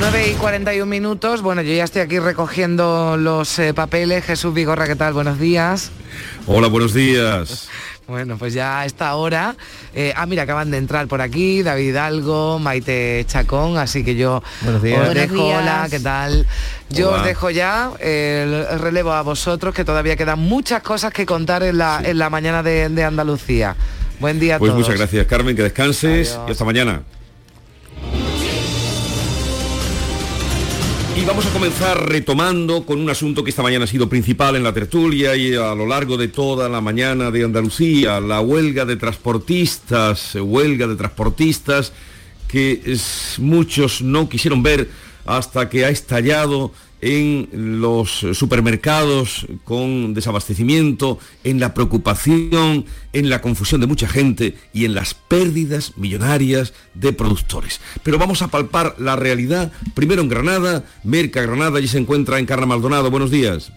Speaker 2: 9 y 41 minutos. Bueno, yo ya estoy aquí recogiendo los eh, papeles. Jesús Vigorra, ¿qué tal? Buenos días.
Speaker 18: Hola, buenos días.
Speaker 2: Bueno, pues ya a esta hora, eh, ah, mira, acaban de entrar por aquí David Hidalgo, Maite Chacón, así que yo
Speaker 18: buenos días.
Speaker 2: os dejo, hola, ¿qué tal? Yo os dejo ya el relevo a vosotros, que todavía quedan muchas cosas que contar en la, en la mañana de, Andalucía. Buen día a
Speaker 18: pues
Speaker 2: todos.
Speaker 18: Pues muchas gracias, Carmen, que descanses y hasta mañana. Y vamos a comenzar retomando con un asunto que esta mañana ha sido principal en la tertulia y a lo largo de toda la mañana de Andalucía, la huelga de transportistas, huelga de transportistas que muchos no quisieron ver hasta que ha estallado en los supermercados con desabastecimiento, en la preocupación, en la confusión de mucha gente y en las pérdidas millonarias de productores. Pero vamos a palpar la realidad primero en Granada, Merca Granada, y se encuentra en Carna Maldonado. Buenos días.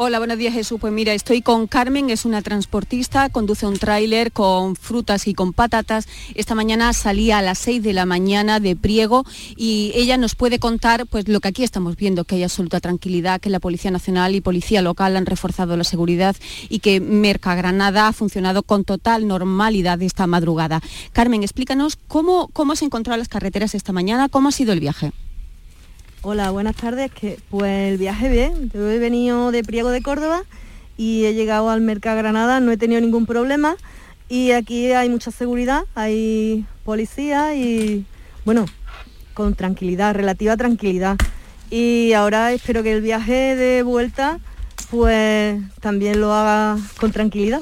Speaker 19: Hola, buenos días Jesús. Pues mira, estoy con Carmen, es una transportista, conduce un tráiler con frutas y con patatas. Esta mañana salía a las 6 de la mañana de Priego y ella nos puede contar pues lo que aquí estamos viendo, que hay absoluta tranquilidad, que la Policía Nacional y Policía Local han reforzado la seguridad y que Merca Granada ha funcionado con total normalidad esta madrugada. Carmen, explícanos cómo, cómo has encontrado las carreteras esta mañana, cómo ha sido el viaje.
Speaker 20: Hola, buenas tardes. Que, pues el viaje bien. Yo he venido de Priego de Córdoba y he llegado al Mercado Granada, no he tenido ningún problema y aquí hay mucha seguridad, hay policía y bueno, con tranquilidad, relativa tranquilidad. Y ahora espero que el viaje de vuelta pues también lo haga con tranquilidad.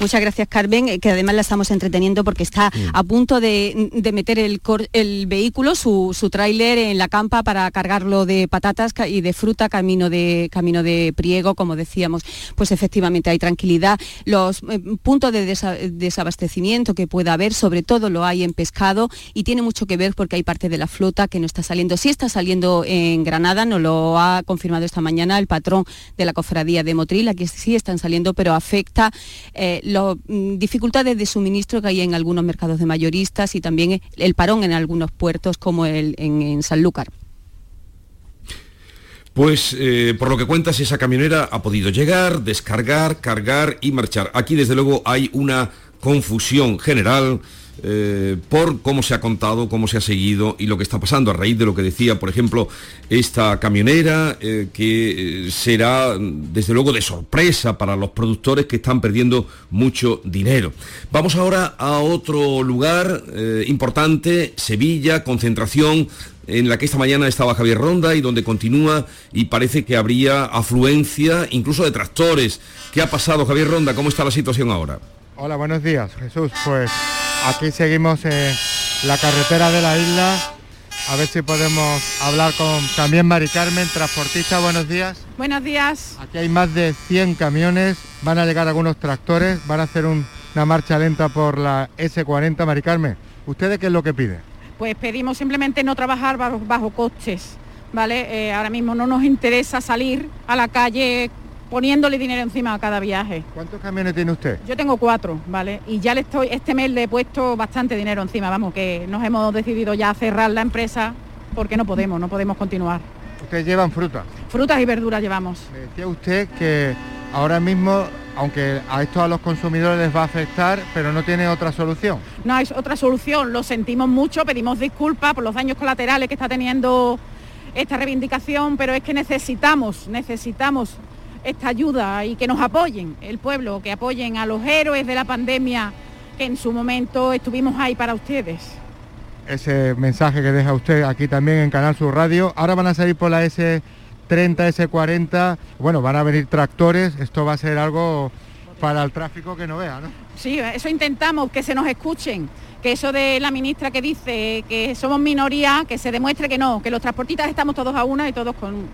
Speaker 19: Muchas gracias, Carmen, eh, que además la estamos entreteniendo porque está a punto de, meter el, vehículo, su, tráiler en la campa para cargarlo de patatas y de fruta camino de, camino de priego, como decíamos. Pues efectivamente hay tranquilidad. Los eh, puntos de desabastecimiento que pueda haber, sobre todo lo hay en pescado y tiene mucho que ver porque hay parte de la flota que no está saliendo. Sí está saliendo en Granada, nos lo ha confirmado esta mañana el patrón de la cofradía de Motril, aquí sí están saliendo, pero afecta... Eh, las mm, dificultades de suministro que hay en algunos mercados de mayoristas y también el parón en algunos puertos como el, en, Sanlúcar.
Speaker 18: Pues eh, por lo que cuentas, esa camionera ha podido llegar, descargar, cargar y marchar. Aquí desde luego hay una confusión general eh, por cómo se ha contado, cómo se ha seguido y lo que está pasando a raíz de lo que decía, por ejemplo, esta camionera, eh, que eh, será desde luego de sorpresa para los productores que están perdiendo mucho dinero. Vamos ahora a otro lugar importante, Sevilla, concentración en la que esta mañana estaba Javier Ronda y donde continúa y parece que habría afluencia incluso de tractores. ¿Qué ha pasado, Javier Ronda? ¿Cómo está la situación ahora?
Speaker 21: Hola, buenos días, Jesús. Pues aquí seguimos la carretera de la isla. A ver si podemos hablar con también Mari Carmen, transportista. Buenos días.
Speaker 22: Buenos días.
Speaker 21: Aquí hay más de 100 camiones, van a llegar algunos tractores, van a hacer una marcha lenta por la S40. Mari Carmen, ¿ustedes qué es lo que piden?
Speaker 22: Pues pedimos simplemente no trabajar bajo, costes. ¿Vale? Eh, ahora mismo no nos interesa salir a la calle poniéndole dinero encima a cada viaje.
Speaker 21: ¿Cuántos camiones tiene usted?
Speaker 22: Yo tengo cuatro, ¿vale? Y ya le estoy, este mes le he puesto bastante dinero encima, vamos, que nos hemos decidido ya cerrar la empresa porque no podemos, no podemos continuar.
Speaker 21: ¿Ustedes llevan fruta?
Speaker 22: Frutas y verduras llevamos.
Speaker 21: Me decía usted que ahora mismo, aunque a esto a los consumidores les va a afectar, pero no tiene otra solución.
Speaker 22: No hay otra solución, lo sentimos mucho, pedimos disculpas por los daños colaterales que está teniendo esta reivindicación, pero es que necesitamos, necesitamos esta ayuda y que nos apoyen, el pueblo, que apoyen a los héroes de la pandemia que en su momento estuvimos ahí para ustedes.
Speaker 21: Ese mensaje que deja usted aquí también en Canal Sur Radio. Ahora van a salir por la S30, S40, bueno, van a venir tractores, esto va a ser algo para el tráfico que no vea, ¿no?
Speaker 22: Sí, eso intentamos, que se nos escuchen, que eso de la ministra que dice que somos minoría, que se demuestre que no, que los transportistas estamos todos a una y todos con,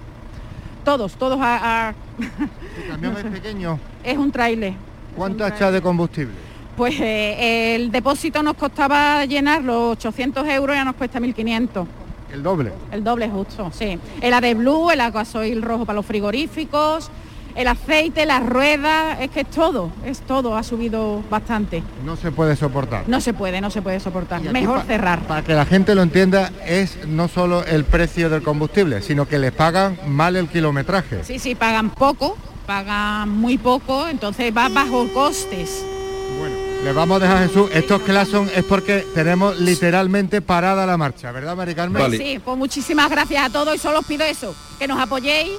Speaker 22: todos, todos a...
Speaker 21: ¿El camión es pequeño?
Speaker 22: Es un trailer.
Speaker 21: ¿Cuánto ha echado de combustible?
Speaker 22: Pues eh, el depósito nos costaba llenar los 800 euros ya nos cuesta 1.500.
Speaker 21: ¿El doble?
Speaker 22: El doble justo, sí. El Blue, el gasoil rojo para los frigoríficos, el aceite, las ruedas, es que es todo, es todo, ha subido bastante.
Speaker 21: No se puede soportar.
Speaker 22: No se puede, no se puede soportar. Mejor cerrar.
Speaker 21: Para que la gente lo entienda, es no solo el precio del combustible, sino que les pagan mal el kilometraje.
Speaker 22: Sí, sí, pagan poco, pagan muy poco, entonces va bajo costes.
Speaker 21: Bueno, les vamos a dejar Jesús, estos clasos es porque tenemos literalmente parada la marcha, ¿verdad, Mari Carmen?
Speaker 22: Sí, pues muchísimas gracias a todos y solo os pido eso, que nos apoyéis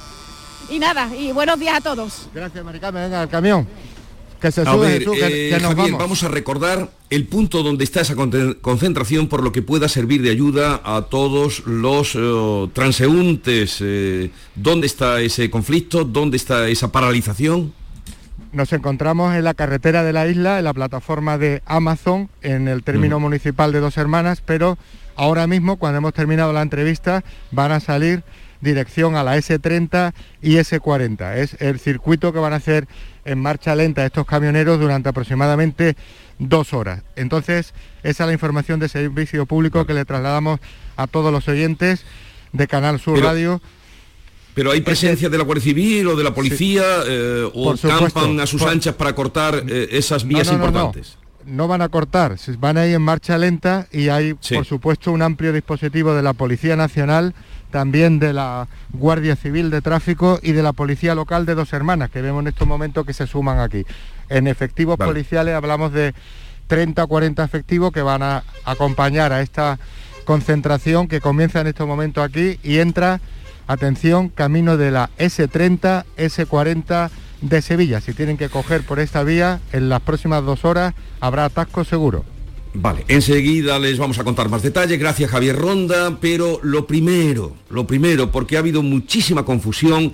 Speaker 22: y nada, y buenos días a todos.
Speaker 21: Gracias, Maricame, venga, al camión.
Speaker 18: Que se sube, eh, vamos. a recordar el punto donde está esa concentración por lo que pueda servir de ayuda a todos los eh, transeúntes. Eh, ¿Dónde está ese conflicto? ¿Dónde está esa paralización?
Speaker 21: Nos encontramos en la carretera de la isla, en la plataforma de Amazon, en el término mm. municipal de Dos Hermanas, pero ahora mismo, cuando hemos terminado la entrevista, van a salir dirección a la S30 y S40. Es el circuito que van a hacer en marcha lenta estos camioneros durante aproximadamente dos horas. Entonces, esa es la información de servicio público que le trasladamos a todos los oyentes de Canal Sur Radio.
Speaker 18: Pero hay presencia de la Guardia Civil o de la policía eh, o campan a sus anchas para cortar eh, esas vías importantes.
Speaker 21: No, van a cortar, van a ir en marcha lenta y hay, por supuesto, un amplio dispositivo de la Policía Nacional también de la Guardia Civil de Tráfico y de la Policía Local de Dos Hermanas, que vemos en estos momentos que se suman aquí. En efectivos policiales hablamos de 30 o 40 efectivos que van a acompañar a esta concentración que comienza en estos momentos aquí y entra, atención, camino de la S30, S40 de Sevilla. Si tienen que coger por esta vía, en las próximas dos horas habrá atasco seguro.
Speaker 18: Vale, enseguida les vamos a contar más detalles, gracias Javier Ronda, pero lo primero, lo primero, porque ha habido muchísima confusión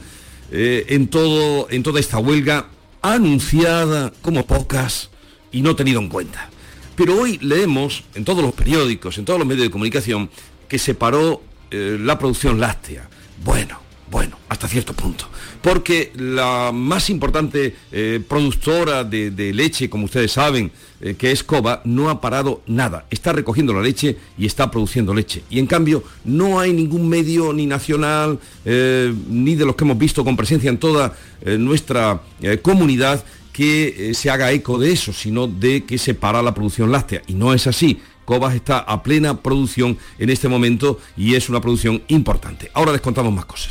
Speaker 18: eh, en, todo, en toda esta huelga, anunciada como pocas y no tenido en cuenta. Pero hoy leemos en todos los periódicos, en todos los medios de comunicación, que se paró eh, la producción láctea. Bueno, bueno, hasta cierto punto. Porque la más importante eh, productora de, leche, como ustedes saben, eh, que es Coba, no ha parado nada. Está recogiendo la leche y está produciendo leche. Y en cambio, no hay ningún medio ni nacional, eh, ni de los que hemos visto con presencia en toda nuestra comunidad, que se haga eco de eso, sino de que se para la producción láctea. Y no es así. Cobas está a plena producción en este momento y es una producción importante. Ahora les contamos más cosas.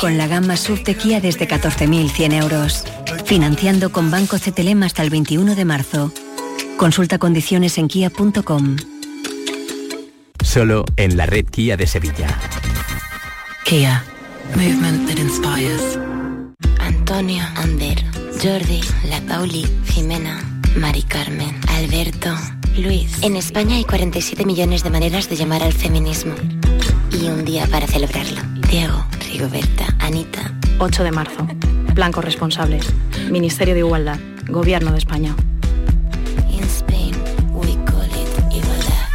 Speaker 16: con la gama SUV de Kia desde 14.100 euros. Financiando con Banco CTLM hasta el 21 de marzo. Consulta condiciones en kia.com.
Speaker 15: Solo en la red Kia de Sevilla.
Speaker 16: Kia. Movement that inspires.
Speaker 23: Antonio, Ander, Jordi, La Pauli, Jimena, Mari Carmen, Alberto, Luis. En España hay 47 millones de maneras de llamar al feminismo. Y un día para celebrarlo. Diego, Rigoberta, Anita.
Speaker 24: 8 de marzo. Plan Corresponsables. Ministerio de Igualdad. Gobierno de España.
Speaker 23: In Spain, we call it igualdad.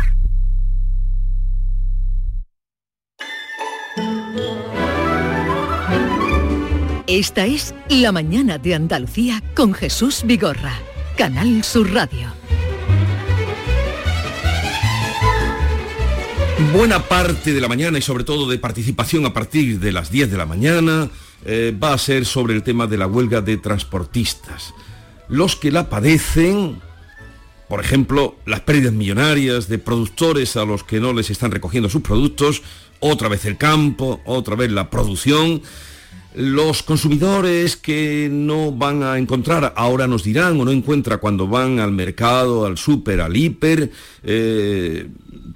Speaker 1: Esta es La Mañana de Andalucía con Jesús Vigorra. Canal Sur Radio.
Speaker 18: Buena parte de la mañana y sobre todo de participación a partir de las 10 de la mañana eh, va a ser sobre el tema de la huelga de transportistas. Los que la padecen, por ejemplo, las pérdidas millonarias de productores a los que no les están recogiendo sus productos, otra vez el campo, otra vez la producción, los consumidores que no van a encontrar, ahora nos dirán, o no encuentra cuando van al mercado, al súper, al hiper, eh,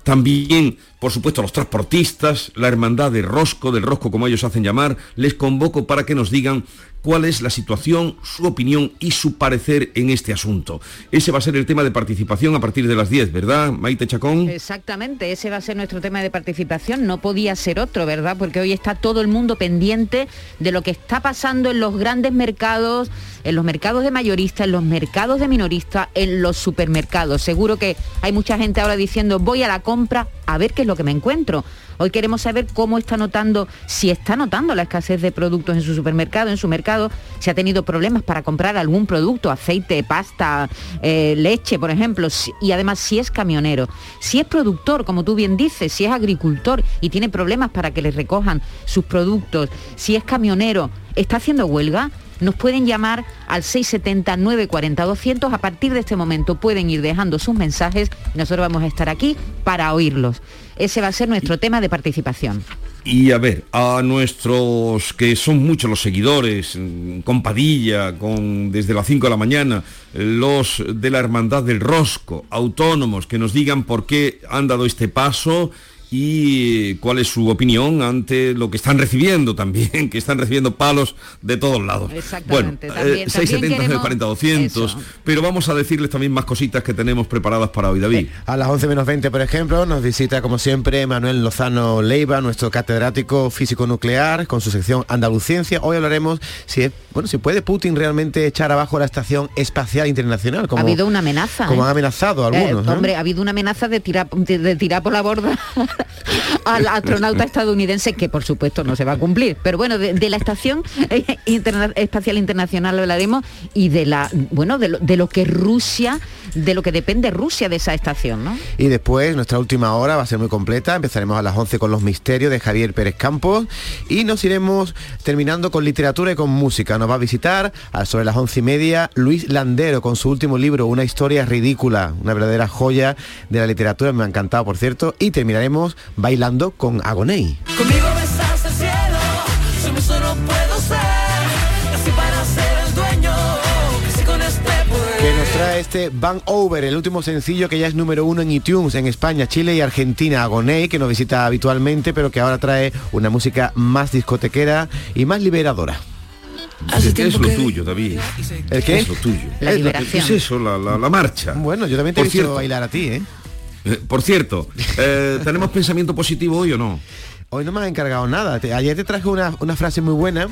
Speaker 18: también, por supuesto, los transportistas, la hermandad de Rosco, del Rosco como ellos hacen llamar, les convoco para que nos digan cuál es la situación, su opinión y su parecer en este asunto. Ese va a ser el tema de participación a partir de las 10, ¿verdad, Maite Chacón?
Speaker 25: Exactamente, ese va a ser nuestro tema de participación, no podía ser otro, ¿verdad? Porque hoy está todo el mundo pendiente de lo que está pasando en los grandes mercados, en los mercados de mayoristas, en los mercados de minoristas, en los supermercados. Seguro que hay mucha gente ahora diciendo, voy a la compra a ver qué es lo que me encuentro. Hoy queremos saber cómo está notando, si está notando la escasez de productos en su supermercado, en su mercado, si ha tenido problemas para comprar algún producto, aceite, pasta, eh, leche, por ejemplo, y además si es camionero, si es productor, como tú bien dices, si es agricultor y tiene problemas para que le recojan sus productos, si es camionero, ¿está haciendo huelga? nos pueden llamar al 670-940-200. A partir de este momento pueden ir dejando sus mensajes y nosotros vamos a estar aquí para oírlos. Ese va a ser nuestro tema de participación.
Speaker 18: Y a ver, a nuestros que son muchos los seguidores, mm, con Padilla, con desde las 5 de la mañana, los de la Hermandad del Rosco, autónomos, que nos digan por qué han dado este paso y cuál es su opinión ante lo que están recibiendo también, que están recibiendo palos de todos lados.
Speaker 2: Exactamente.
Speaker 18: Bueno, también, 670, 40, 200, pero vamos a decirles también más cositas que tenemos preparadas para hoy, David.
Speaker 26: A las 11 menos 20, por ejemplo, nos visita como siempre Manuel Lozano Leiva, nuestro catedrático físico nuclear, con su sección Andaluciencia. Hoy hablaremos si bueno, si puede Putin realmente echar abajo la estación espacial internacional.
Speaker 25: Como, ha habido una amenaza.
Speaker 26: Como ¿eh? han amenazado algunos.
Speaker 25: Eh, hombre, ha habido una amenaza de tirar, de tirar por la borda al astronauta estadounidense, que por supuesto no se va a cumplir. Pero bueno, de, la Estación Espacial Internacional hablaremos y de la bueno de lo, de lo, que Rusia, de lo que depende Rusia de esa estación, ¿no?
Speaker 26: Y después, nuestra última hora va a ser muy completa. Empezaremos a las 11 con los misterios de Javier Pérez Campos y nos iremos terminando con literatura y con música. Nos va a visitar a sobre las once y media Luis Landero con su último libro, Una historia ridícula, una verdadera joya de la literatura. Me ha encantado, por cierto. Y terminaremos bailando con Agoney. Conmigo el cielo, solo puedo ser, así para ser el dueño, que, con este que nos trae este Van Over, el último sencillo que ya es número uno en iTunes en España, Chile y Argentina, Agoney, que nos visita habitualmente, pero que ahora trae una música más discotequera y más liberadora.
Speaker 18: ¿Qué es lo tuyo, David?
Speaker 26: ¿El qué?
Speaker 18: es lo tuyo?
Speaker 25: La liberación.
Speaker 18: ¿Qué es eso, la, la, marcha?
Speaker 26: Bueno, yo también te he visto bailar a ti, ¿eh?
Speaker 18: Eh, por cierto, eh, ¿tenemos pensamiento positivo hoy o no?
Speaker 26: Hoy no me has encargado nada. ayer te traje una, frase muy buena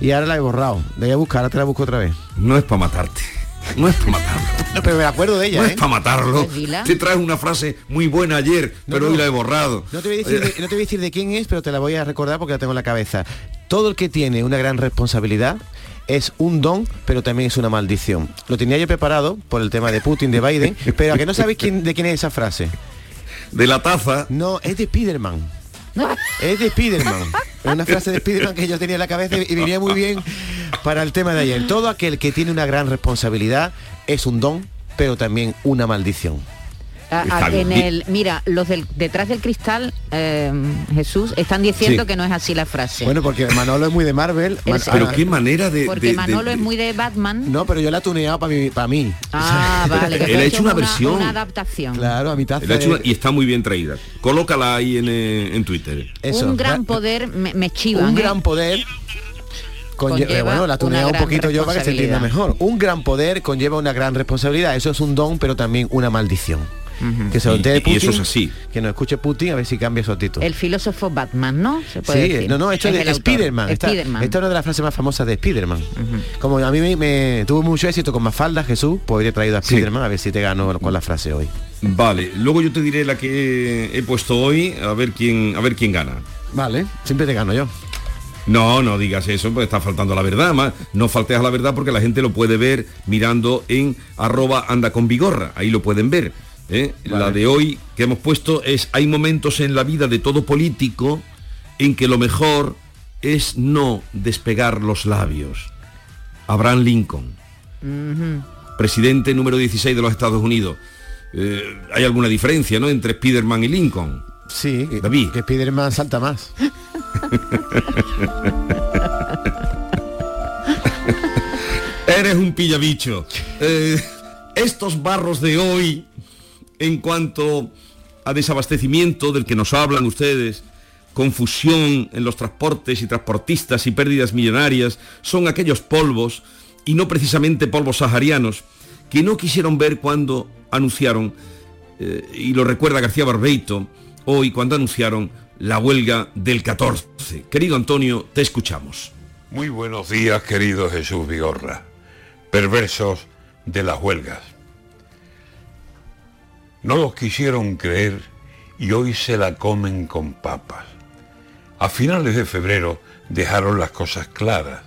Speaker 26: y ahora la he borrado. La voy a buscar, ahora te la busco otra vez.
Speaker 18: No es para matarte. No es para matarlo.
Speaker 26: pero me acuerdo de ella.
Speaker 18: No
Speaker 26: es
Speaker 18: ¿eh? para matarlo. Te traes una frase muy buena ayer, pero hoy la he borrado.
Speaker 26: No te, voy a decir de, no te voy a decir de quién es, pero te la voy a recordar porque la tengo en la cabeza. Todo el que tiene una gran responsabilidad es un don, pero también es una maldición. Lo tenía yo preparado por el tema de Putin, de Biden, pero a que no sabéis quién, de quién es esa frase.
Speaker 18: De la taza.
Speaker 26: No, es de Spiderman. Es de Spiderman. Una frase de Spiderman que yo tenía en la cabeza y venía muy bien para el tema de ayer. Todo aquel que tiene una gran responsabilidad es un don, pero también una maldición
Speaker 25: en el, mira, los del, detrás del cristal, eh, Jesús, están diciendo que no es así la frase.
Speaker 26: Bueno, porque Manolo es muy de Marvel.
Speaker 18: pero qué manera de...
Speaker 25: Porque Manolo es muy de Batman.
Speaker 26: No, pero yo la he tuneado para mí. Para mí.
Speaker 25: Ah, vale.
Speaker 18: Que Él ha hecho una, versión.
Speaker 25: Una adaptación.
Speaker 26: Claro, a mitad.
Speaker 18: y está muy bien traída. Colócala ahí en, eh, en Twitter.
Speaker 25: Un gran poder, me, chiva.
Speaker 26: Un ¿eh? gran poder conlleva, bueno, la tunea un poquito yo para que se entienda mejor. Un gran poder conlleva una gran responsabilidad. Eso es un don, pero también una maldición. Que se lo
Speaker 18: y, eso es así.
Speaker 26: Que no escuche Putin a ver si cambia su título.
Speaker 25: El filósofo Batman, ¿no?
Speaker 26: sí, no, no, esto es de Spiderman. Esta, esta, es una de las frases más famosas de Spiderman. Como a mí me, tuvo mucho éxito con Mafalda, Jesús, pues he traído a Spiderman a ver si te gano con la frase hoy.
Speaker 18: Vale, luego yo te diré la que he puesto hoy, a ver quién, a ver quién gana.
Speaker 26: Vale, siempre te gano yo.
Speaker 18: No, no digas eso, porque está faltando la verdad, más. No faltes a la verdad porque la gente lo puede ver mirando en arroba anda con vigorra. Ahí lo pueden ver. ¿Eh? La de hoy que hemos puesto es, hay momentos en la vida de todo político en que lo mejor es no despegar los labios. Abraham Lincoln, presidente número 16 de los Estados Unidos. Eh, hay alguna diferencia, ¿no? Entre Spiderman y Lincoln.
Speaker 26: Sí, David. que Spiderman salta más.
Speaker 18: Eres un pillabicho. Eh, estos barros de hoy en cuanto a desabastecimiento del que nos hablan ustedes, confusión en los transportes y transportistas y pérdidas millonarias, son aquellos polvos, y no precisamente polvos saharianos, que no quisieron ver cuando anunciaron, eh, y lo recuerda García Barbeito, hoy cuando anunciaron la huelga del 14. Querido Antonio, te escuchamos.
Speaker 27: Muy buenos días, querido Jesús Vigorra. Perversos de las huelgas. No los quisieron creer y hoy se la comen con papas. A finales de febrero dejaron las cosas claras.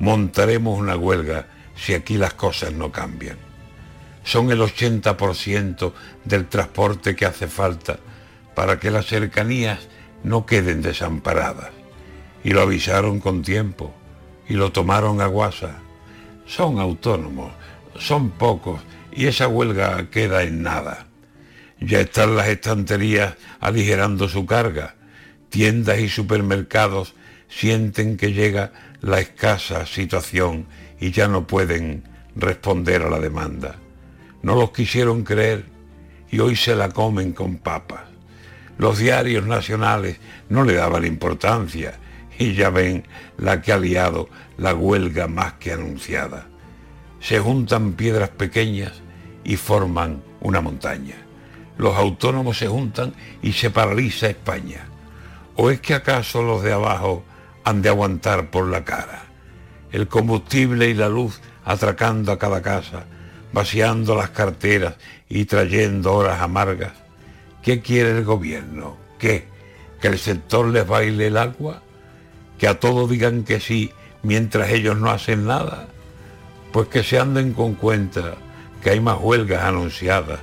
Speaker 27: Montaremos una huelga si aquí las cosas no cambian. Son el 80% del transporte que hace falta para que las cercanías no queden desamparadas. Y lo avisaron con tiempo y lo tomaron a guasa. Son autónomos, son pocos y esa huelga queda en nada. Ya están las estanterías aligerando su carga. Tiendas y supermercados sienten que llega la escasa situación y ya no pueden responder a la demanda. No los quisieron creer y hoy se la comen con papas. Los diarios nacionales no le daban importancia y ya ven la que ha liado la huelga más que anunciada. Se juntan piedras pequeñas y forman una montaña. Los autónomos se juntan y se paraliza España. ¿O es que acaso los de abajo han de aguantar por la cara? El combustible y la luz atracando a cada casa, vaciando las carteras y trayendo horas amargas. ¿Qué quiere el gobierno? ¿Qué? ¿Que el sector les baile el agua? ¿Que a todos digan que sí mientras ellos no hacen nada? Pues que se anden con cuenta que hay más huelgas anunciadas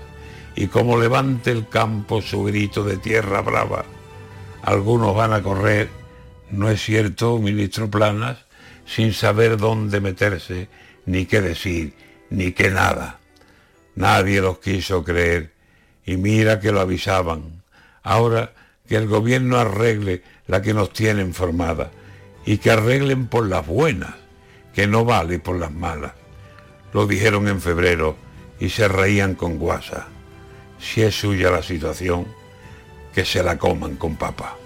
Speaker 27: y como levante el campo su grito de tierra brava, algunos van a correr, no es cierto, ministro Planas, sin saber dónde meterse, ni qué decir, ni qué nada. Nadie los quiso creer y mira que lo avisaban. Ahora que el gobierno arregle la que nos tienen formada y que arreglen por las buenas, que no vale por las malas. Lo dijeron en febrero y se reían con guasa. Si es suya la situación, que se la coman con papa.